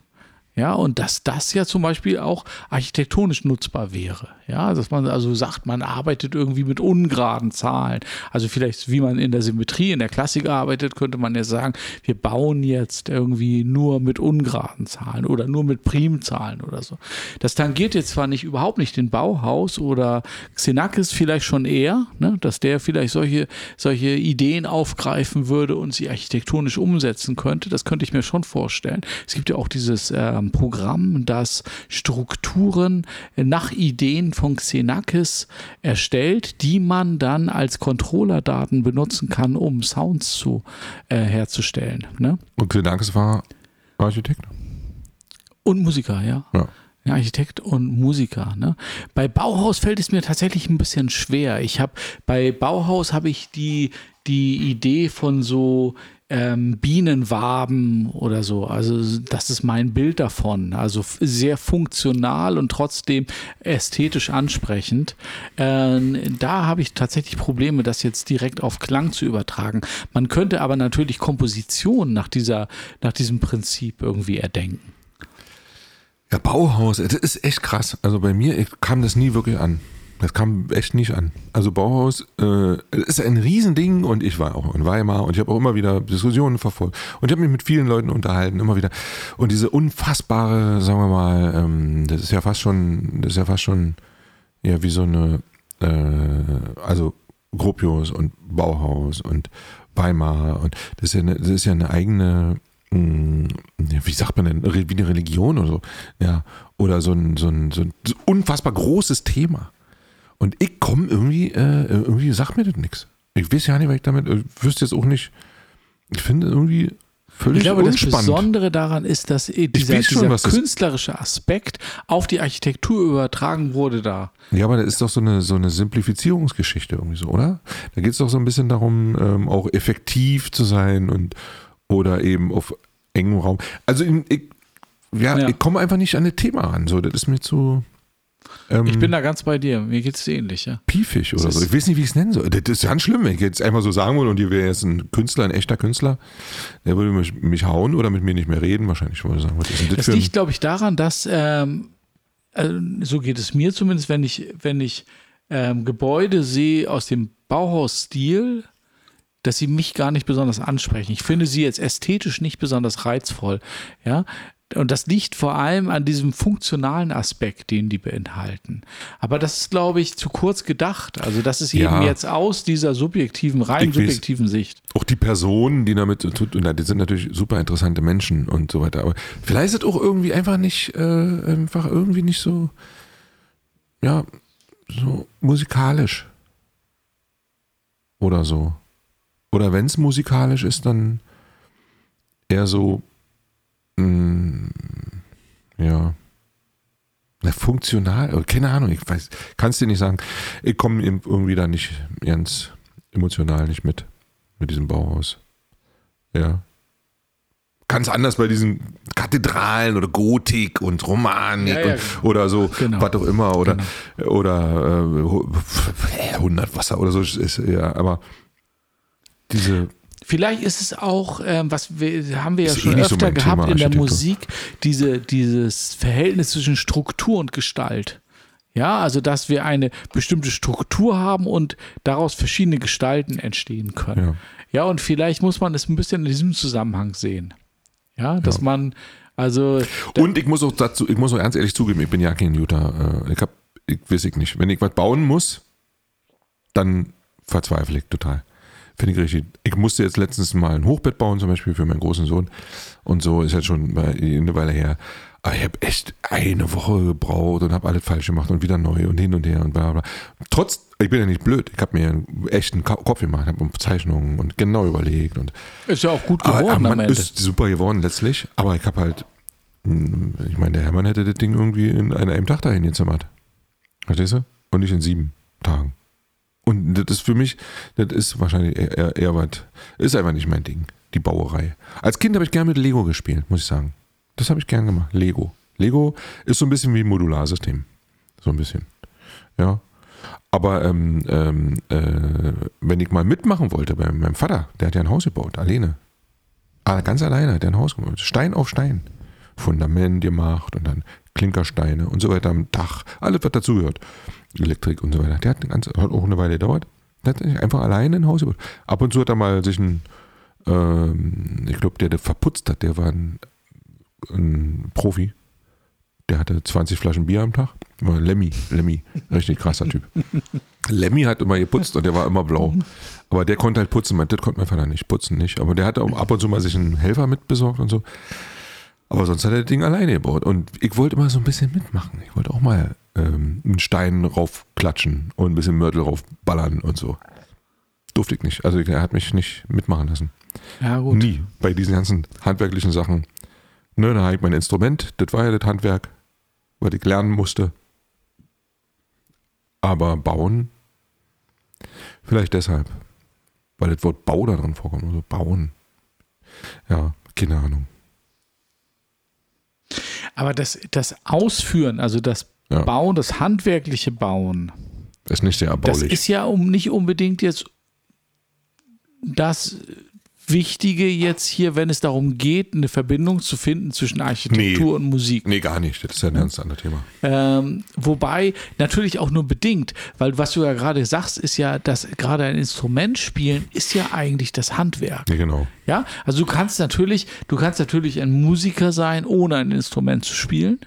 Ja, und dass das ja zum Beispiel auch architektonisch nutzbar wäre. Ja, dass man also sagt, man arbeitet irgendwie mit ungeraden Zahlen. Also vielleicht, wie man in der Symmetrie, in der Klassik arbeitet, könnte man ja sagen, wir bauen jetzt irgendwie nur mit ungeraden Zahlen oder nur mit Primzahlen oder so. Das tangiert jetzt zwar nicht überhaupt nicht den Bauhaus oder Xenakis vielleicht schon eher, ne, dass der vielleicht solche, solche Ideen aufgreifen würde und sie architektonisch umsetzen könnte. Das könnte ich mir schon vorstellen. Es gibt ja auch dieses ähm, Programm, das Strukturen nach Ideen von Xenakis erstellt, die man dann als Controllerdaten benutzen kann, um Sounds zu äh, herzustellen. Ne? Und Xenakis war Architekt? Und Musiker, ja. Ja. Ja, Architekt und Musiker. Ne? Bei Bauhaus fällt es mir tatsächlich ein bisschen schwer. Ich habe bei Bauhaus habe ich die die Idee von so ähm, Bienenwaben oder so. Also das ist mein Bild davon. Also sehr funktional und trotzdem ästhetisch ansprechend. Ähm, da habe ich tatsächlich Probleme, das jetzt direkt auf Klang zu übertragen. Man könnte aber natürlich Komposition nach dieser nach diesem Prinzip irgendwie erdenken. Ja, Bauhaus, das ist echt krass. Also bei mir kam das nie wirklich an. Das kam echt nicht an. Also Bauhaus äh, ist ein Riesending und ich war auch in Weimar und ich habe auch immer wieder Diskussionen verfolgt und ich habe mich mit vielen Leuten unterhalten, immer wieder. Und diese unfassbare, sagen wir mal, ähm, das ist ja fast schon, das ist ja fast schon ja wie so eine, äh, also Gropius und Bauhaus und Weimar und das ist ja eine, das ist ja eine eigene ja, wie sagt man denn, wie eine Religion oder so, ja, oder so ein, so ein, so ein unfassbar großes Thema. Und ich komme irgendwie, äh, irgendwie sagt mir das nichts. Ich weiß ja nicht, was ich damit, ich wüsste jetzt auch nicht, ich finde irgendwie völlig Ich glaube, das unspannend. Besondere daran ist, dass eh dieser, schon, dieser das- künstlerische Aspekt auf die Architektur übertragen wurde da. Ja, aber das ist doch so eine, so eine Simplifizierungsgeschichte irgendwie so, oder? Da geht es doch so ein bisschen darum, ähm, auch effektiv zu sein und oder eben auf engem Raum. Also ich, ich, ja, Ja. ich komme einfach nicht an das Thema ran. So, das ist mir zu ähm, Ich bin da ganz bei dir. Mir geht es ähnlich, ja. piefig oder so. Ich weiß nicht, wie ich es nennen soll. Das ist ganz schlimm, wenn ich jetzt einfach so sagen würde und hier wäre jetzt ein Künstler, ein echter Künstler, der würde mich, mich hauen oder mit mir nicht mehr reden. Wahrscheinlich würde ich sagen, was ist das, Das liegt, glaube ich, daran, dass, ähm, äh, so geht es mir zumindest, wenn ich, wenn ich ähm, Gebäude sehe aus dem Bauhausstil, dass sie mich gar nicht besonders ansprechen. Ich finde sie jetzt ästhetisch nicht besonders reizvoll. Ja. Und das liegt vor allem an diesem funktionalen Aspekt, den die beinhalten. Aber das ist, glaube ich, zu kurz gedacht. Also das ist Ja. eben jetzt aus dieser subjektiven, rein Ich weiß. subjektiven Sicht. auch die Personen, die damit zu tun, na, die sind natürlich super interessante Menschen und so weiter. Aber vielleicht ist es auch irgendwie einfach nicht, äh, einfach irgendwie nicht so, ja, so musikalisch. Oder so. Oder wenn es musikalisch ist, dann eher so, mh, ja, na, funktional, oder keine Ahnung, ich weiß, kannst dir nicht sagen. Ich komme irgendwie da nicht ganz emotional nicht mit mit diesem Bauhaus. Ja. Ganz anders bei diesen Kathedralen oder Gotik und Romanik Ja, ja, und, oder so, Genau. was auch immer, oder, oder äh, 100 Wasser oder so. Ist, ja, aber diese, Vielleicht ist es auch, ähm, was wir, haben wir ja Ist eh schon so öfter mein gehabt in der. Musik, diese, dieses Verhältnis zwischen Struktur und Gestalt. Ja, also dass wir eine bestimmte Struktur haben und daraus verschiedene Gestalten entstehen können. Ja. Ja, und vielleicht muss man es ein bisschen in diesem Zusammenhang sehen. Ja, dass Ja. man, also, Und ich muss auch dazu, ich muss auch ganz ehrlich zugeben, ich bin ja kein Jutta. Äh, Ich hab, ich weiß ich nicht. Wenn ich was bauen muss, dann verzweifle ich total. Finde ich richtig. Ich musste jetzt letztens mal ein Hochbett bauen, zum Beispiel für meinen großen Sohn. Und so ist halt schon bei- eine Weile her. Aber ich habe echt eine Woche gebraucht und habe alles falsch gemacht und wieder neu und hin und her und bla bla. Trotz, ich bin ja nicht blöd. Ich habe mir einen echten Kopf gemacht, habe Zeichnungen und genau überlegt und ist ja auch gut geworden aber Ende. ist super geworden letztlich. Aber ich habe halt, mh, ich meine, der Hermann hätte das Ding irgendwie in einem Tag dahin gezimmert. Verstehst du? Und nicht in sieben Tagen. Und das ist für mich, das ist wahrscheinlich eher, eher, was, ist einfach nicht mein Ding, die Bauerei. Als Kind habe ich gerne mit Lego gespielt, muss ich sagen. Das habe ich gern gemacht. Lego. Lego ist so ein bisschen wie ein Modularsystem. So ein bisschen. Ja. Aber ähm, ähm, äh, wenn ich mal mitmachen wollte bei meinem Vater, der hat ja ein Haus gebaut, alleine. Ah, ganz alleine hat er ein Haus gebaut. Stein auf Stein. Fundament gemacht und dann Klinkersteine und so weiter am Dach. Alles, was dazugehört. Elektrik und so weiter. Der hat, eine ganze, hat auch eine Weile gedauert. Der hat sich einfach alleine ein Haus gebaut. Ab und zu hat er mal sich ein, ähm, ich glaube, der, der verputzt hat, der war ein, ein Profi. Der hatte 20 Flaschen Bier am Tag. War Lemmy, Lemmy, richtig krasser Typ. Lemmy hat immer geputzt und der war immer blau. Aber der konnte halt putzen, das konnte mein Vater nicht, putzen nicht. Aber der hatte auch ab und zu mal sich einen Helfer mitbesorgt und so. Aber sonst hat er das Ding alleine gebaut. Und ich wollte immer so ein bisschen mitmachen. Ich wollte auch mal ähm, einen Stein raufklatschen und ein bisschen Mörtel raufballern und so. Durfte ich nicht. Also er hat mich nicht mitmachen lassen. Ja, gut. Nie. Bei diesen ganzen handwerklichen Sachen. Ne, da habe ich mein Instrument, das war ja das Handwerk, was ich lernen musste. Aber bauen, vielleicht deshalb. Weil das Wort Bau da drin vorkommt. Also bauen. Ja, keine Ahnung. Aber das, das Ausführen, also das Ja. Bauen, das handwerkliche Bauen, Ist nicht sehr das erbaulich. ist ja um nicht unbedingt jetzt das Wichtige jetzt hier, wenn es darum geht, eine Verbindung zu finden zwischen Architektur Nee. und Musik. nee, gar nicht. Das ist ja ein ganz anderes Thema. Ähm, wobei natürlich auch nur bedingt, weil was du ja gerade sagst, ist ja, dass gerade ein Instrument spielen ist ja eigentlich das Handwerk. Nee, genau. Ja, also du kannst natürlich, du kannst natürlich ein Musiker sein, ohne ein Instrument zu spielen,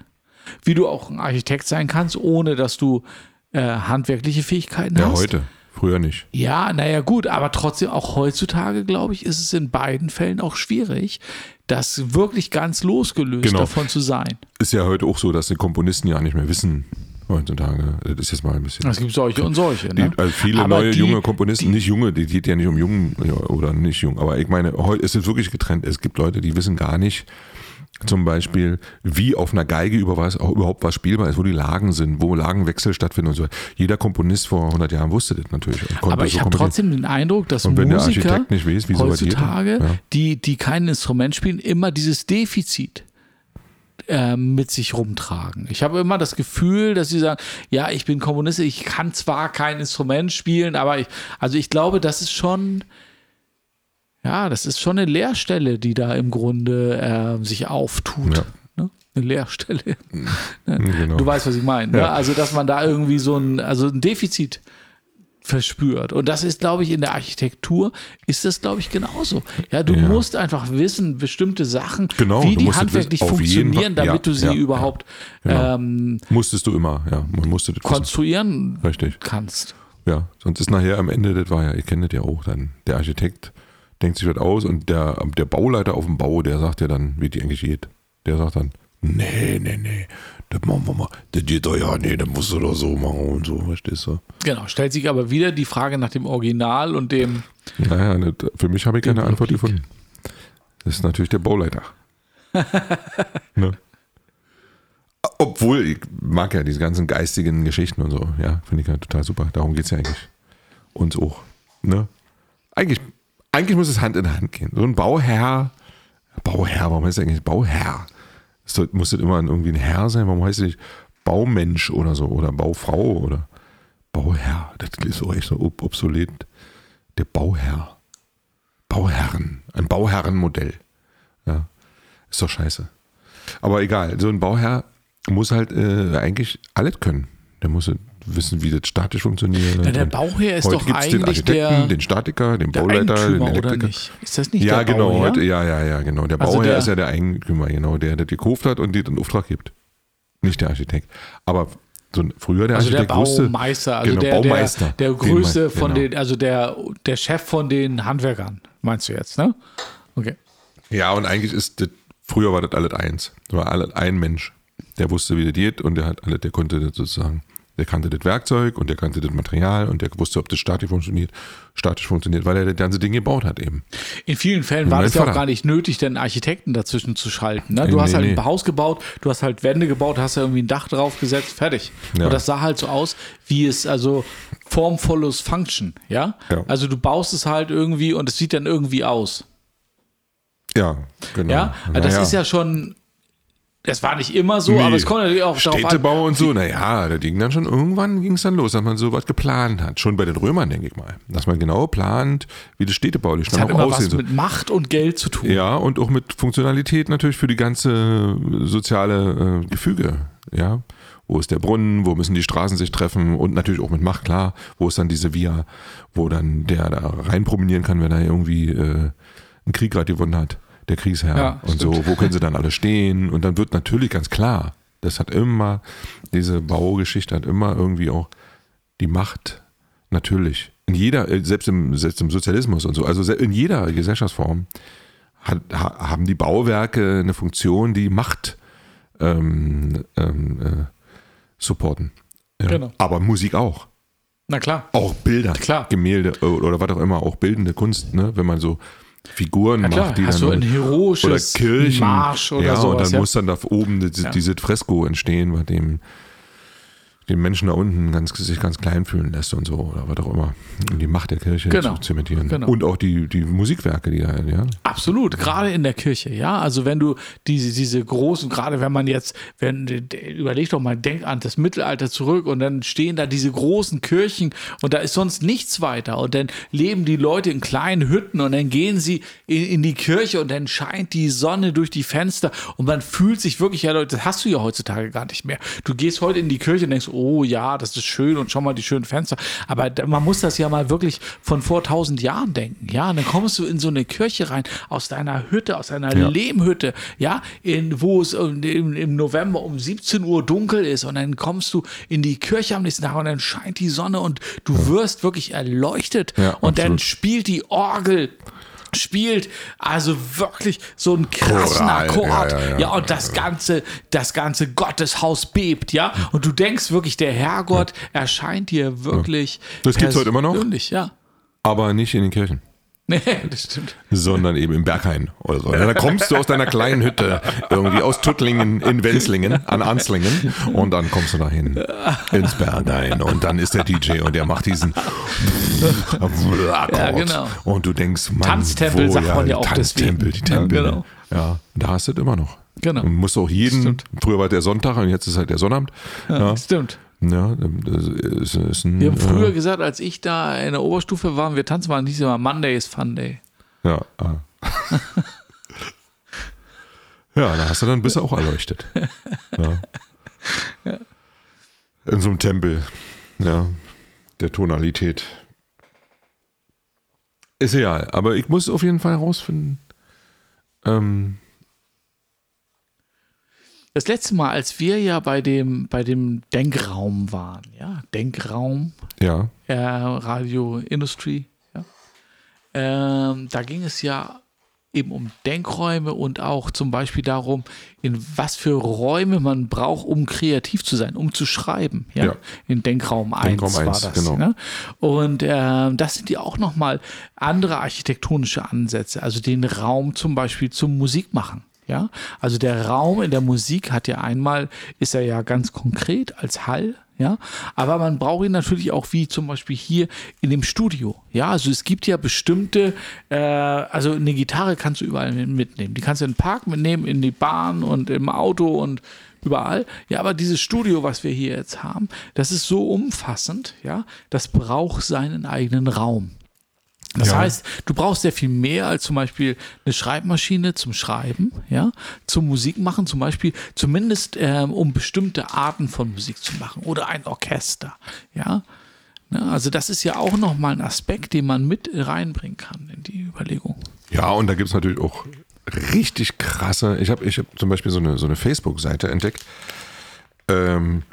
wie du auch ein Architekt sein kannst, ohne dass du äh, handwerkliche Fähigkeiten Ja, hast. heute. Früher nicht. Ja, naja, gut, aber trotzdem auch heutzutage, glaube ich, ist es in beiden Fällen auch schwierig, das wirklich ganz losgelöst Genau. davon zu sein. Ist ja heute auch so, dass die Komponisten ja nicht mehr wissen, heutzutage. Das ist jetzt mal ein bisschen. Es gibt solche und solche. Die, Ne? also viele Aber neue die- junge Komponisten, die- nicht junge, die geht ja nicht um jungen ja, oder nicht jung, aber ich meine, heute ist es wirklich getrennt. Es gibt Leute, die wissen gar nicht, zum Beispiel, wie auf einer Geige über was, auch überhaupt was spielbar ist, wo die Lagen sind, wo Lagenwechsel stattfinden und so. Jeder Komponist vor 100 Jahren wusste das natürlich. Aber ich so habe trotzdem den Eindruck, dass Musiker weiß, heutzutage, ja. die, die kein Instrument spielen, immer dieses Defizit äh, mit sich rumtragen. Ich habe immer das Gefühl, dass sie sagen, ja, ich bin Kommunist, ich kann zwar kein Instrument spielen, aber ich, also ich glaube, das ist schon, ja, das ist schon eine Leerstelle, die da im Grunde äh, sich auftut. Ja. Ne? Eine Leerstelle. Genau. Du weißt, was ich meine. Ne? Ja. Also, dass man da irgendwie so ein, also ein Defizit verspürt. Und das ist, glaube ich, in der Architektur ist das, glaube ich, genauso. Ja, du Ja. musst einfach wissen, bestimmte Sachen, Genau, wie die handwerklich funktionieren, Fall. Ja, damit du sie ja, überhaupt Genau. ähm, Musstest du immer, ja. Man musste konstruieren Richtig. kannst. Ja, sonst ist nachher am Ende, das war ja, ihr kennt das ja auch dann, der Architekt denkt sich das aus und der, der Bauleiter auf dem Bau, der sagt ja dann, wie die eigentlich geht. Der sagt dann, nee, nee, nee, das machen wir mal, das geht doch ja, nee, das musst du doch so machen und so, verstehst du? Genau, stellt sich aber wieder die Frage nach dem Original und dem, Naja, für mich habe ich keine Antwort gefunden. Das ist natürlich der Bauleiter. ne? Obwohl, ich mag ja diese ganzen geistigen Geschichten und so, ja, finde ich ja total super. Darum geht es ja eigentlich. Uns auch. Ne? Eigentlich, eigentlich muss es Hand in Hand gehen. So ein Bauherr, Bauherr, warum heißt es eigentlich Bauherr? Es muss das immer irgendwie ein Herr sein? Warum heißt es nicht Baumensch oder so? Oder Baufrau oder Bauherr? Das ist so echt so ob- obsolet. Der Bauherr. Bauherren. Ein Bauherrenmodell. Ja. Ist doch scheiße. Aber egal, so ein Bauherr muss halt äh, eigentlich alles können. Der muss wissen, wie das statisch funktioniert. Ja, der Bauherr ist heute doch gibt's den eigentlich Architekten, der, den Statiker, den der Bauleiter, den Elektriker. Ist das nicht Ja, der genau, Bauherr? heute, ja, ja, ja, genau. Der Also Bauherr der- ist ja der Eigentümer, genau, der das gekauft hat und dir den Auftrag gibt. Nicht der Architekt. Aber so ein- früher der Also der Architekt wusste. Baumeister, also genau, der, Baumeister. der, der größte von genau. den, also der, der Chef von den Handwerkern, meinst du jetzt, ne? Okay. Ja, und eigentlich ist das, früher war das alles eins. Das war alles ein Mensch. Der wusste, wie das geht und der hat alle, der konnte das sozusagen, der kannte das Werkzeug und der kannte das Material und der wusste, ob das statisch funktioniert, statisch funktioniert, weil er das ganze Ding gebaut hat eben. In vielen Fällen war es ja auch gar nicht nötig, den Architekten dazwischen zu schalten. Ne? Nee, Du hast nee, halt nee. ein Haus gebaut, du hast halt Wände gebaut, hast da irgendwie ein Dach drauf gesetzt, fertig. Ja. Und das sah halt so aus, wie es, also Form follows Function, ja? Ja. Also du baust es halt irgendwie und es sieht dann irgendwie aus. Ja, genau. Ja, also das Naja. ist ja schon, das war nicht immer so, Nee. aber es kommt natürlich auch darauf an. Städtebau und so, naja, da ging dann schon, irgendwann ging es dann los, dass man so was geplant hat. Schon bei den Römern, denke ich mal. Dass man genau plant, wie das städtebaulich Das dann hat auch aussehen soll. mit Macht und Geld zu tun. Ja, und auch mit Funktionalität natürlich für die ganze soziale äh, Gefüge. Ja, wo ist der Brunnen, wo müssen die Straßen sich treffen und natürlich auch mit Macht, klar. Wo ist dann diese Via, wo dann der da rein promenieren kann, wenn er irgendwie äh, einen Krieg gerade gewonnen hat, der Kriegsherr. Ja, und so, stimmt. wo können sie dann alle stehen? Und dann wird natürlich ganz klar, das hat immer, diese Baugeschichte hat immer irgendwie auch die Macht, natürlich. In jeder, äh, selbst im, selbst im Sozialismus und so, also in jeder Gesellschaftsform hat, ha, haben die Bauwerke eine Funktion, die Macht ähm, ähm, äh, supporten. Ja. Genau. Aber Musik auch. Na klar. Auch Bilder, Klar. Gemälde äh, oder was auch immer, auch bildende Kunst, ne? wenn man so Figuren Ja macht, die hast dann du ein oder heroisches Kirchen, Marsch oder ja, sowas. und dann ja. muss dann da oben diese, Ja. dieses Fresko entstehen, bei dem den Menschen da unten ganz, sich ganz klein fühlen lässt und so oder was auch immer, um die Macht der Kirche Genau. zu zementieren. Genau. Und auch die, die Musikwerke, die da, ja. Absolut, gerade in der Kirche, ja. Also wenn du diese, diese großen, gerade wenn man jetzt, wenn überleg doch mal, denk an das Mittelalter zurück und dann stehen da diese großen Kirchen und da ist sonst nichts weiter und dann leben die Leute in kleinen Hütten und dann gehen sie in, in die Kirche und dann scheint die Sonne durch die Fenster und man fühlt sich wirklich, ja Leute, das hast du ja heutzutage gar nicht mehr. Du gehst heute in die Kirche und denkst, oh ja, das ist schön und schau mal die schönen Fenster. Aber man muss das ja mal wirklich von vor tausend Jahren denken, ja. Und dann kommst du in so eine Kirche rein, aus deiner Hütte, aus deiner Ja. Lehmhütte, ja, in, wo es im, im November um 17 Uhr dunkel ist und dann kommst du in die Kirche am nächsten Tag und dann scheint die Sonne und du wirst wirklich erleuchtet Ja, und dann absolut. spielt die Orgel spielt also wirklich so einen krassen Choral, Akkord. ja, Ja, ja, ja. und das ganze, das ganze Gotteshaus bebt, ja. Und du denkst wirklich, der Herrgott erscheint dir wirklich. Das gibt's heute immer noch? Ja. Aber nicht in den Kirchen. Nee, das stimmt. sondern eben im Berghain oder so. Ja, da kommst du aus deiner kleinen Hütte irgendwie aus Tuttlingen in Wenzlingen an Anslingen und dann kommst du dahin ins Berghain und dann ist der DJ und der macht diesen Akkord Ja, genau. und du denkst, Mann, Tanztempel wo, sagt man ja auch Tanztempel, deswegen. die Tempel. Ja, Ja, genau. ja, da hast du das immer noch. Genau. Du musst auch jeden, Stimmt. früher war der Sonntag und jetzt ist halt der Sonnabend. Ja, Stimmt. Ja das ist, ist ein, Wir haben früher äh, gesagt, als ich da in der Oberstufe war, wir tanzen waren, hieß immer Monday is Fun Day. Ja, ah. ja, da hast du dann bist du auch erleuchtet. Ja. In so einem Tempel, ja, der Tonalität. Ist egal, aber ich muss auf jeden Fall herausfinden. Ähm, Das letzte Mal, als wir ja bei dem, bei dem Denkraum waren, ja, Denkraum, ja, äh, Radio Industry, ja, ähm, da ging es ja eben um Denkräume und auch zum Beispiel darum, in was für Räume man braucht, um kreativ zu sein, um zu schreiben. Ja, Ja. in Denkraum 1 Denkraum war 1, das. genau. Ne? Und ähm, das sind ja auch nochmal andere architektonische Ansätze, also den Raum zum Beispiel zum Musikmachen. Ja, also der Raum in der Musik hat ja einmal, ist er ja ganz konkret als Hall, ja, aber man braucht ihn natürlich auch wie zum Beispiel hier in dem Studio. Ja, also es gibt ja bestimmte, äh, also eine Gitarre kannst du überall mitnehmen. Die kannst du in den Park mitnehmen, in die Bahn und im Auto und überall. Ja, aber dieses Studio, was wir hier jetzt haben, das ist so umfassend, ja, das braucht seinen eigenen Raum. Das Ja. heißt, du brauchst sehr viel mehr als zum Beispiel eine Schreibmaschine zum Schreiben, ja, zum Musik machen, zum Beispiel, zumindest ähm, um bestimmte Arten von Musik zu machen oder ein Orchester, ja. Ne, also das ist ja auch nochmal ein Aspekt, den man mit reinbringen kann in die Überlegung. Ja, und da gibt es natürlich auch richtig krasse. Ich habe ich hab zum Beispiel so eine, so eine Facebook-Seite entdeckt, ähm,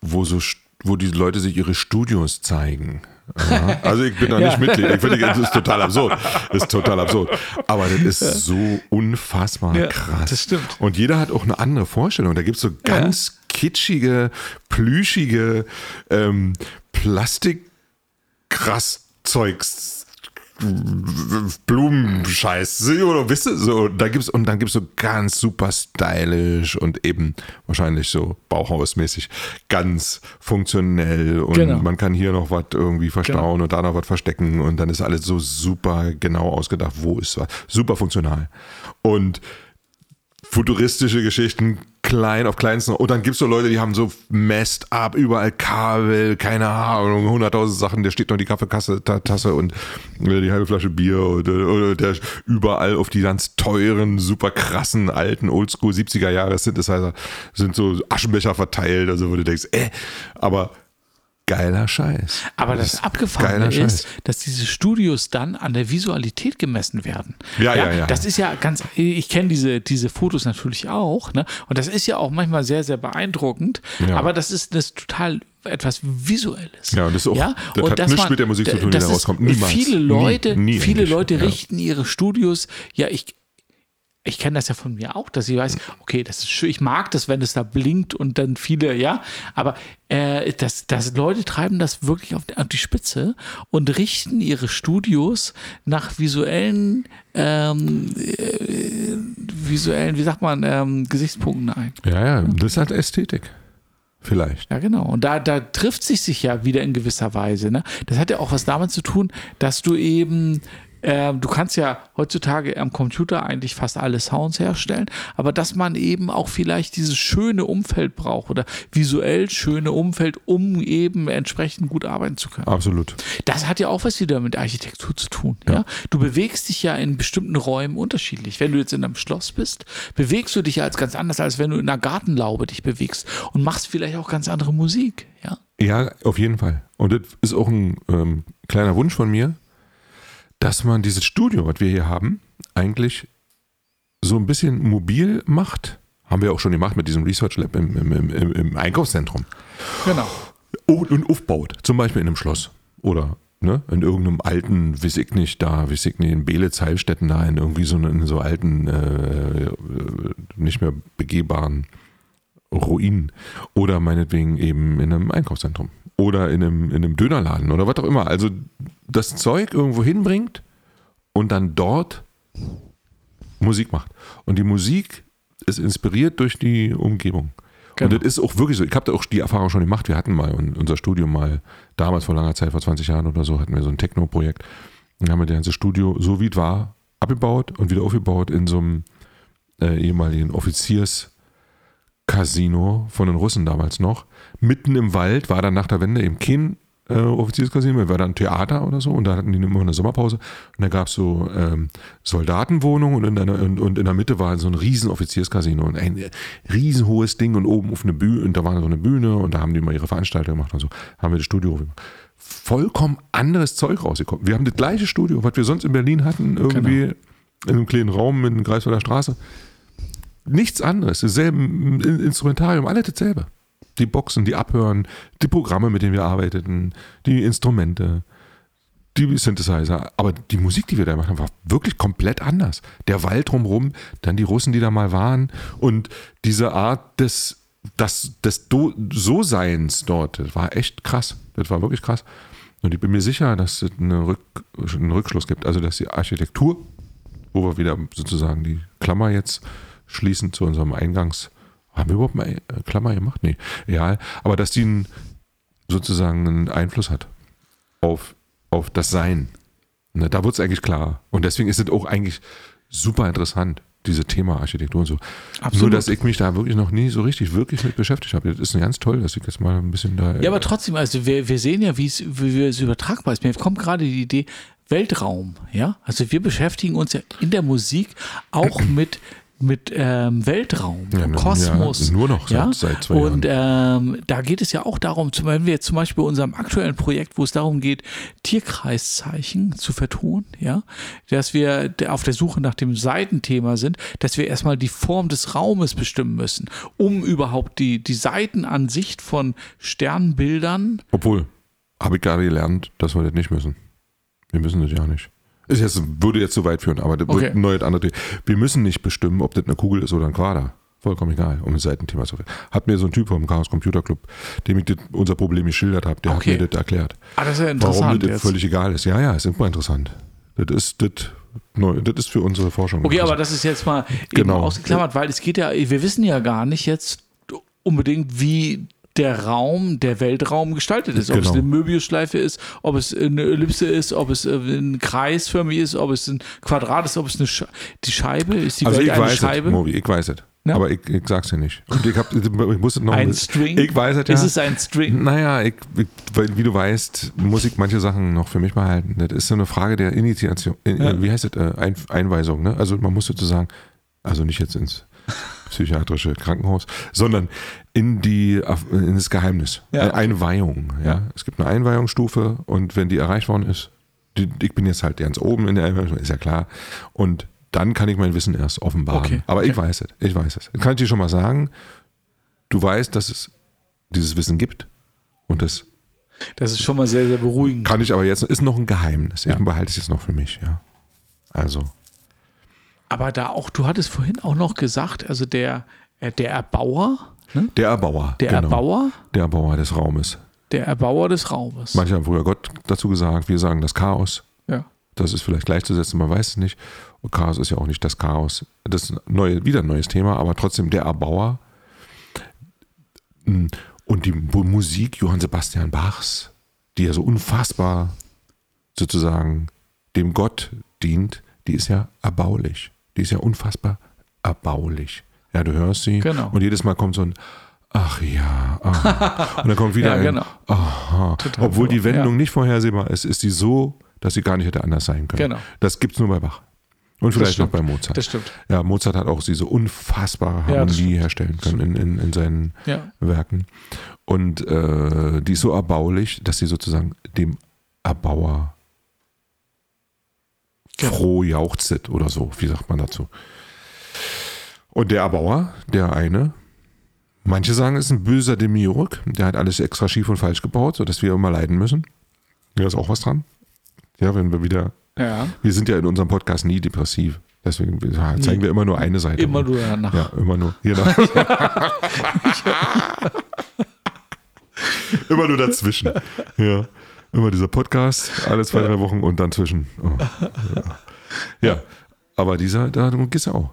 wo, so, wo die Leute sich ihre Studios zeigen. Ja, also ich bin da nicht Mitglied. Ich finde, das ist total absurd. Das ist total absurd. Aber das ist so unfassbar Ja, krass. das stimmt. Und jeder hat auch eine andere Vorstellung. Da gibt es so ganz kitschige, plüschige ähm, Plastik-Krass-Zeugs. Blumenscheiß, oder wisst ihr, so, da gibt's, und dann gibt's so ganz super stylisch und eben wahrscheinlich so Bauhausmäßig ganz funktionell. Und Genau. man kann hier noch was irgendwie verstauen und da noch was verstecken. Und dann ist alles so super genau ausgedacht, wo ist was, super funktional. Und futuristische Geschichten, klein auf kleinsten. Und dann gibt es so Leute, die haben so messed up, überall Kabel, keine Ahnung, hunderttausend Sachen, der steht noch die Kaffeekasse, Ta- Tasse und äh, die halbe Flasche Bier oder, oder der überall auf die ganz teuren, super krassen, alten, oldschool 70er Jahre Synthesizer sind so Aschenbecher verteilt, also wo du denkst, äh, aber geiler Scheiß. Aber das, ist Abgefahrene ist, dass diese Studios dann an der Visualität gemessen werden. Ja, ja, ja. Das ist ja ganz, ich kenne diese, diese Fotos natürlich auch, ne? Und das ist ja auch manchmal sehr, sehr beeindruckend. Ja. Aber das ist das total etwas Visuelles. Ja, und das ist auch- das und hat nichts mit der Musik zu tun, die das da rauskommt. Niemals. Viele Nie, Leute, nie viele eigentlich. Leute Ja. richten ihre Studios, ja, ich, ich kenne das ja von mir auch, dass ich weiß, okay, das ist schön, ich mag das, wenn es da blinkt und dann viele, ja, aber äh, das, das Leute treiben das wirklich auf, die Spitze und richten ihre Studios nach visuellen, ähm, äh, visuellen, wie sagt man, ähm, Gesichtspunkten ein. Ja, ja, das hat Ästhetik. Vielleicht. Ja, genau. Und da, da trifft sich sich ja wieder in gewisser Weise. Ne? Das hat ja auch was damit zu tun, dass du eben, äh, du kannst ja heutzutage am Computer eigentlich fast alle Sounds herstellen, aber dass man eben auch vielleicht dieses schöne Umfeld braucht oder visuell schöne Umfeld, um eben entsprechend gut arbeiten zu können. Absolut. Das hat ja auch was wieder mit Architektur zu tun. Ja? Du bewegst dich ja in bestimmten Räumen unterschiedlich. Wenn du jetzt in einem Schloss bist, bewegst du dich ja als ganz anders, als wenn du in einer Gartenlaube dich bewegst und machst vielleicht auch ganz andere Musik. Ja, Ja, auf jeden Fall. Und das ist auch ein ähm, kleiner Wunsch von mir, dass man dieses Studio, was wir hier haben, eigentlich so ein bisschen mobil macht. Haben wir auch schon gemacht mit diesem Research Lab im, im, im, im- Einkaufszentrum. genau. Und, und aufbaut. Zum Beispiel in einem Schloss. Oder ne, in irgendeinem alten, weiß ich nicht, da, weiß ich nicht, in Belitz, Heilstätten, da in irgendwie so, in so alten, äh, äh, nicht mehr begehbaren Ruinen. Oder meinetwegen eben in einem Einkaufszentrum. Oder in einem, in einem Dönerladen oder was auch immer. Also das Zeug irgendwo hinbringt und dann dort Musik macht. Und die Musik ist inspiriert durch die Umgebung. Genau. Und das ist auch wirklich so. Ich habe da auch die Erfahrung schon gemacht. Wir hatten mal un- unser Studio mal, damals vor langer Zeit, vor 20 Jahren oder so, hatten wir so ein Techno-Projekt. Dann haben wir das ganze Studio, so wie es war, abgebaut und wieder aufgebaut in so einem äh, ehemaligen Offizierscasino von den Russen damals noch. Mitten im Wald war dann nach der Wende eben kein äh, Offizierscasino, war dann ein Theater oder so und da hatten die immer eine Sommerpause und da gab es so ähm, Soldatenwohnungen und in, einer, und, und in der Mitte war so ein riesen Offizierscasino und ein riesenhohes Ding und oben auf eine Bühne und da war so eine Bühne und da haben die mal ihre Veranstaltung gemacht und so, haben wir das Studio gemacht. Vollkommen anderes Zeug rausgekommen. Wir haben das gleiche Studio, was wir sonst in Berlin hatten, irgendwie in einem kleinen Raum in Greifswalder Straße. Nichts anderes, dasselbe Instrumentarium, alles dasselbe. Die Boxen, die Abhören, die Programme, mit denen wir arbeiteten, die Instrumente, die Synthesizer. Aber die Musik, die wir da machen, war wirklich komplett anders. Der Wald drumherum, dann die Russen, die da mal waren und diese Art des, des, des So-Seins dort, das war echt krass. Das war wirklich krass. Und ich bin mir sicher, dass es eine Rück, einen Rückschluss gibt. Also, dass die Architektur, wo wir wieder sozusagen die Klammer jetzt schließen zu unserem Eingangs. Haben wir überhaupt mal äh, Klammer gemacht? Nee, egal. Aber dass die einen, sozusagen einen Einfluss hat auf, auf das Sein. Ne, da wird es eigentlich klar. Und deswegen ist es auch eigentlich super interessant, diese Thema Architektur und so. Absolut. Nur, dass ich mich da wirklich noch nie so richtig, wirklich mit beschäftigt habe. Das ist ganz toll, dass ich jetzt mal ein bisschen da. Ja, aber trotzdem, also wir, wir sehen ja, wie es, wie es übertragbar ist. Mir kommt gerade die Idee, Weltraum, ja. Also wir beschäftigen uns ja in der Musik auch mit mit ähm, Weltraum, Ja, Kosmos. ja, nur noch seit- ja? seit zwei Und ähm, da geht es ja auch darum, wenn wir jetzt zum Beispiel bei unserem aktuellen Projekt, wo es darum geht, Tierkreiszeichen zu vertonen, ja, dass wir auf der Suche nach dem Seitenthema sind, dass wir erstmal die Form des Raumes bestimmen müssen, um überhaupt die, die Seitenansicht von Sternbildern Obwohl, habe ich gerade gelernt, dass wir das nicht müssen. Wir müssen das ja nicht. Ist jetzt, würde jetzt zu weit führen, aber das Okay. wird ein neues andere Thema. Wir müssen nicht bestimmen, ob das eine Kugel ist oder ein Quader. Vollkommen egal, um ein Seitenthema zu reden. Hat mir so ein Typ vom Chaos Computer Club, dem ich das, unser Problem geschildert habe, der Okay. hat mir das erklärt. Ah, das ist ja Warum interessant das jetzt. völlig egal ist. Ja, ja, ist immer interessant. Das ist, das, neu, das ist für unsere Forschung. Okay, aber interessant. das ist jetzt mal eben Genau. ausgeklammert, weil es geht ja, wir wissen ja gar nicht jetzt unbedingt, wie der Raum, der Weltraum gestaltet ist. Ob es Genau. eine Möbiusschleife ist, ob es eine Ellipse ist, ob es äh, ein kreisförmig ist, ob es ein Quadrat ist, ob es eine Sch die Scheibe ist. Die also Welt ich weiß es, Scheibe? Mobi, ich weiß es. Ja. Aber ich, ich sag's dir nicht. Und ich, hab, ich muss es noch Ein String? Ich weiß es ja. Ist es ein String? Naja, ich, ich, weil, wie du weißt, muss ich manche Sachen noch für mich behalten. Das ist so eine Frage der Initiation, äh, Ja. wie heißt das, äh, Ein, Einweisung. Ne? Also man muss sozusagen, also nicht jetzt ins psychiatrische Krankenhaus, sondern in die in das Geheimnis. Ja. Eine Einweihung. Ja? Ja. Es gibt eine Einweihungsstufe und wenn die erreicht worden ist, die, ich bin jetzt halt ganz oben in der Einweihung, ist ja klar. Und dann kann ich mein Wissen erst offenbaren. Okay, Aber okay. ich weiß es, ich weiß es. Kann ich dir schon mal sagen, du weißt, dass es dieses Wissen gibt und das Das ist schon mal sehr, sehr beruhigend. kann ich aber jetzt, ist noch ein Geheimnis. Ich Ja. behalte es jetzt noch für mich, ja. Also, Aber da auch, du hattest vorhin auch noch gesagt, also der, äh, der Erbauer, ne? der Erbauer. der genau. Erbauer, Der Erbauer des Raumes. der Erbauer des Raumes. Manche haben früher Gott dazu gesagt, wir sagen das Chaos. ja. Das ist vielleicht gleichzusetzen, man weiß es nicht. Und Chaos ist ja auch nicht das Chaos. Das ist ein neue, wieder ein neues Thema, aber trotzdem der Erbauer. Und die Musik Johann Sebastian Bachs, die ja so unfassbar sozusagen dem Gott dient, die ist ja erbaulich. Die ist ja unfassbar erbaulich. Ja, du hörst sie Genau. und jedes Mal kommt so ein Ach ja, aha. und dann kommt wieder Ja, ein genau. Aha. Total Obwohl die Wendung ja. nicht vorhersehbar ist, ist die so, dass sie gar nicht hätte anders sein können. Genau. Das gibt es nur bei Bach. Und vielleicht noch bei Mozart. Das stimmt. Ja, Mozart hat auch diese unfassbare Ja, Harmonie stimmt. herstellen können in, in, in seinen Ja. Werken. Und äh, die ist so erbaulich, dass sie sozusagen dem Erbauer Genau. froh jauchzet oder so. Wie sagt man dazu? Und der Erbauer, der eine, manche sagen, ist ein böser Demiurg, der hat alles extra schief und falsch gebaut, sodass wir immer leiden müssen. Da ist auch was dran. Ja, wenn wir wieder Ja. wir sind ja in unserem Podcast nie depressiv. Deswegen zeigen Nie. wir immer nur eine Seite. Immer nur danach. Ja, immer nur. Genau. immer nur dazwischen. Ja. Immer dieser Podcast, alle zwei, drei Wochen und dann zwischen. Oh. Ja. ja, aber dieser, da geht's ja auch.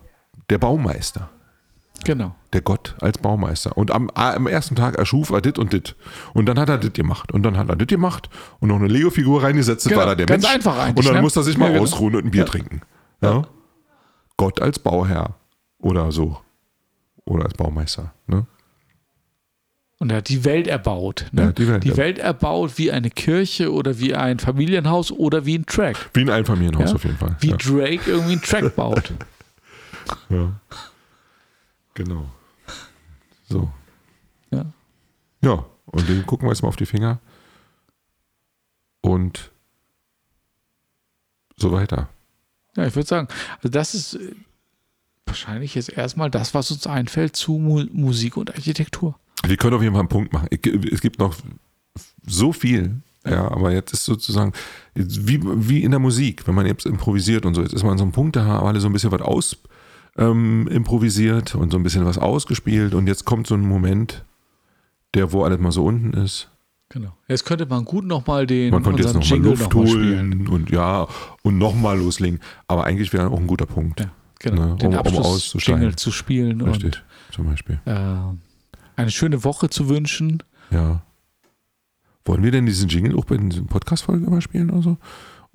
Der Baumeister. Genau. Der Gott als Baumeister. Und am, am ersten Tag erschuf er dit und dit. Und dann hat er dit gemacht. Und dann hat er dit gemacht und noch eine Lego-Figur reingesetzt. Genau, war da der ganz Mensch. einfach eigentlich, Und dann ne? muss er sich mal Ja, genau. ausruhen und ein Bier Ja. trinken. Ja? Gott als Bauherr. Oder so. Oder als Baumeister. Ne? Und er hat die Welt erbaut. Ne? Ja, die Welt erbaut. Welt erbaut wie eine Kirche oder wie ein Familienhaus oder wie ein Track. Wie ein Einfamilienhaus Ja? auf jeden Fall. Wie ja. Drake irgendwie einen Track baut. ja. Genau. So. Ja. Ja, und den gucken wir jetzt mal auf die Finger. Und so weiter. Ja, ich würde sagen, also das ist äh, wahrscheinlich jetzt erstmal das, was uns einfällt zu Mu Musik und Architektur. Wir können auf jeden Fall einen Punkt machen. Es gibt noch so viel, ja, aber jetzt ist sozusagen, wie, wie in der Musik, wenn man jetzt improvisiert und so, jetzt ist man an so einem Punkt, da haben alle so ein bisschen was aus ähm, improvisiert und so ein bisschen was ausgespielt und jetzt kommt so ein Moment, der, wo alles mal so unten ist. Genau. Jetzt könnte man gut nochmal den Man könnte jetzt nochmal Jingle Luft noch holen und ja, und nochmal loslegen. Aber eigentlich wäre auch ein guter Punkt. Ja, genau. Ne, den um- um auszusteigen. Jingle zu spielen Richtig, zum Beispiel. und äh, eine schöne Woche zu wünschen. Ja. Wollen wir denn diesen Jingle auch bei den Podcast-Folgen immer spielen oder so?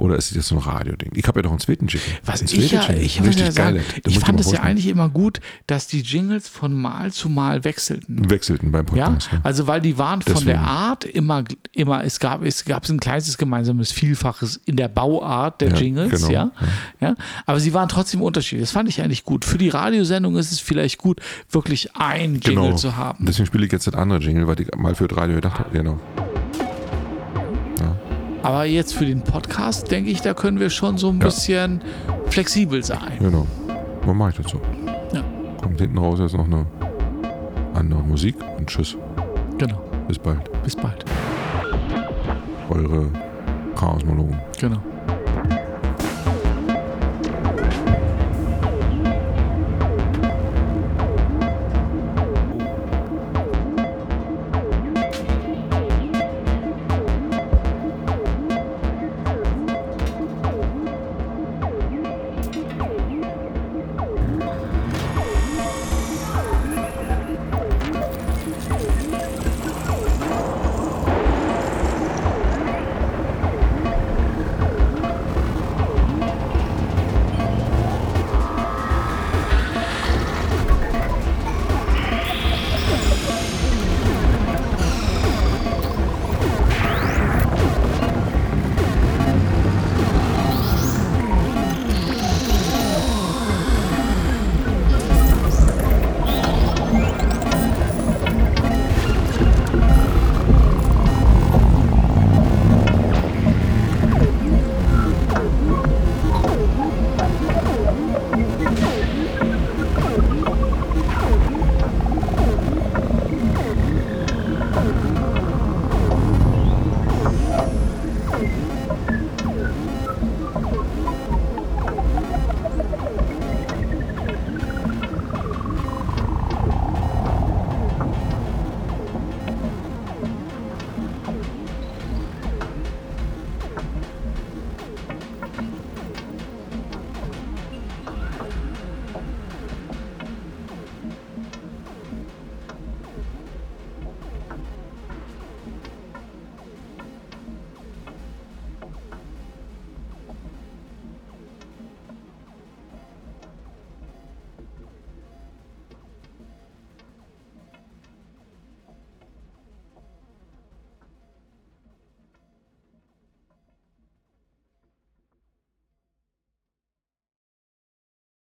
Oder ist jetzt so ein Radio-Ding? Ich habe ja doch einen zweiten Jingle. Was einen ich ja, Jingle. ich, muss ja sagen, geil. Ich fand es ja eigentlich immer gut, dass die Jingles von Mal zu Mal wechselten. Wechselten beim Ja, Podcast. Ja, also weil die waren von Deswegen. der Art immer, immer es gab es gab ein kleines gemeinsames Vielfaches in der Bauart der Ja, Jingles, genau, ja, ja, aber sie waren trotzdem unterschiedlich. Das fand ich eigentlich gut. Für die Radiosendung ist es vielleicht gut, wirklich ein Jingle genau. zu haben. Deswegen spiele ich jetzt das andere Jingle, weil ich mal für das Radio gedacht habe. Genau. Aber jetzt für den Podcast denke ich, da können wir schon so ein Ja. bisschen flexibel sein. Genau. Warum mache ich das so? Ja. Kommt hinten raus jetzt noch eine andere Musik und tschüss. Genau. Bis bald. Bis bald. Eure Chaosmologen. Genau.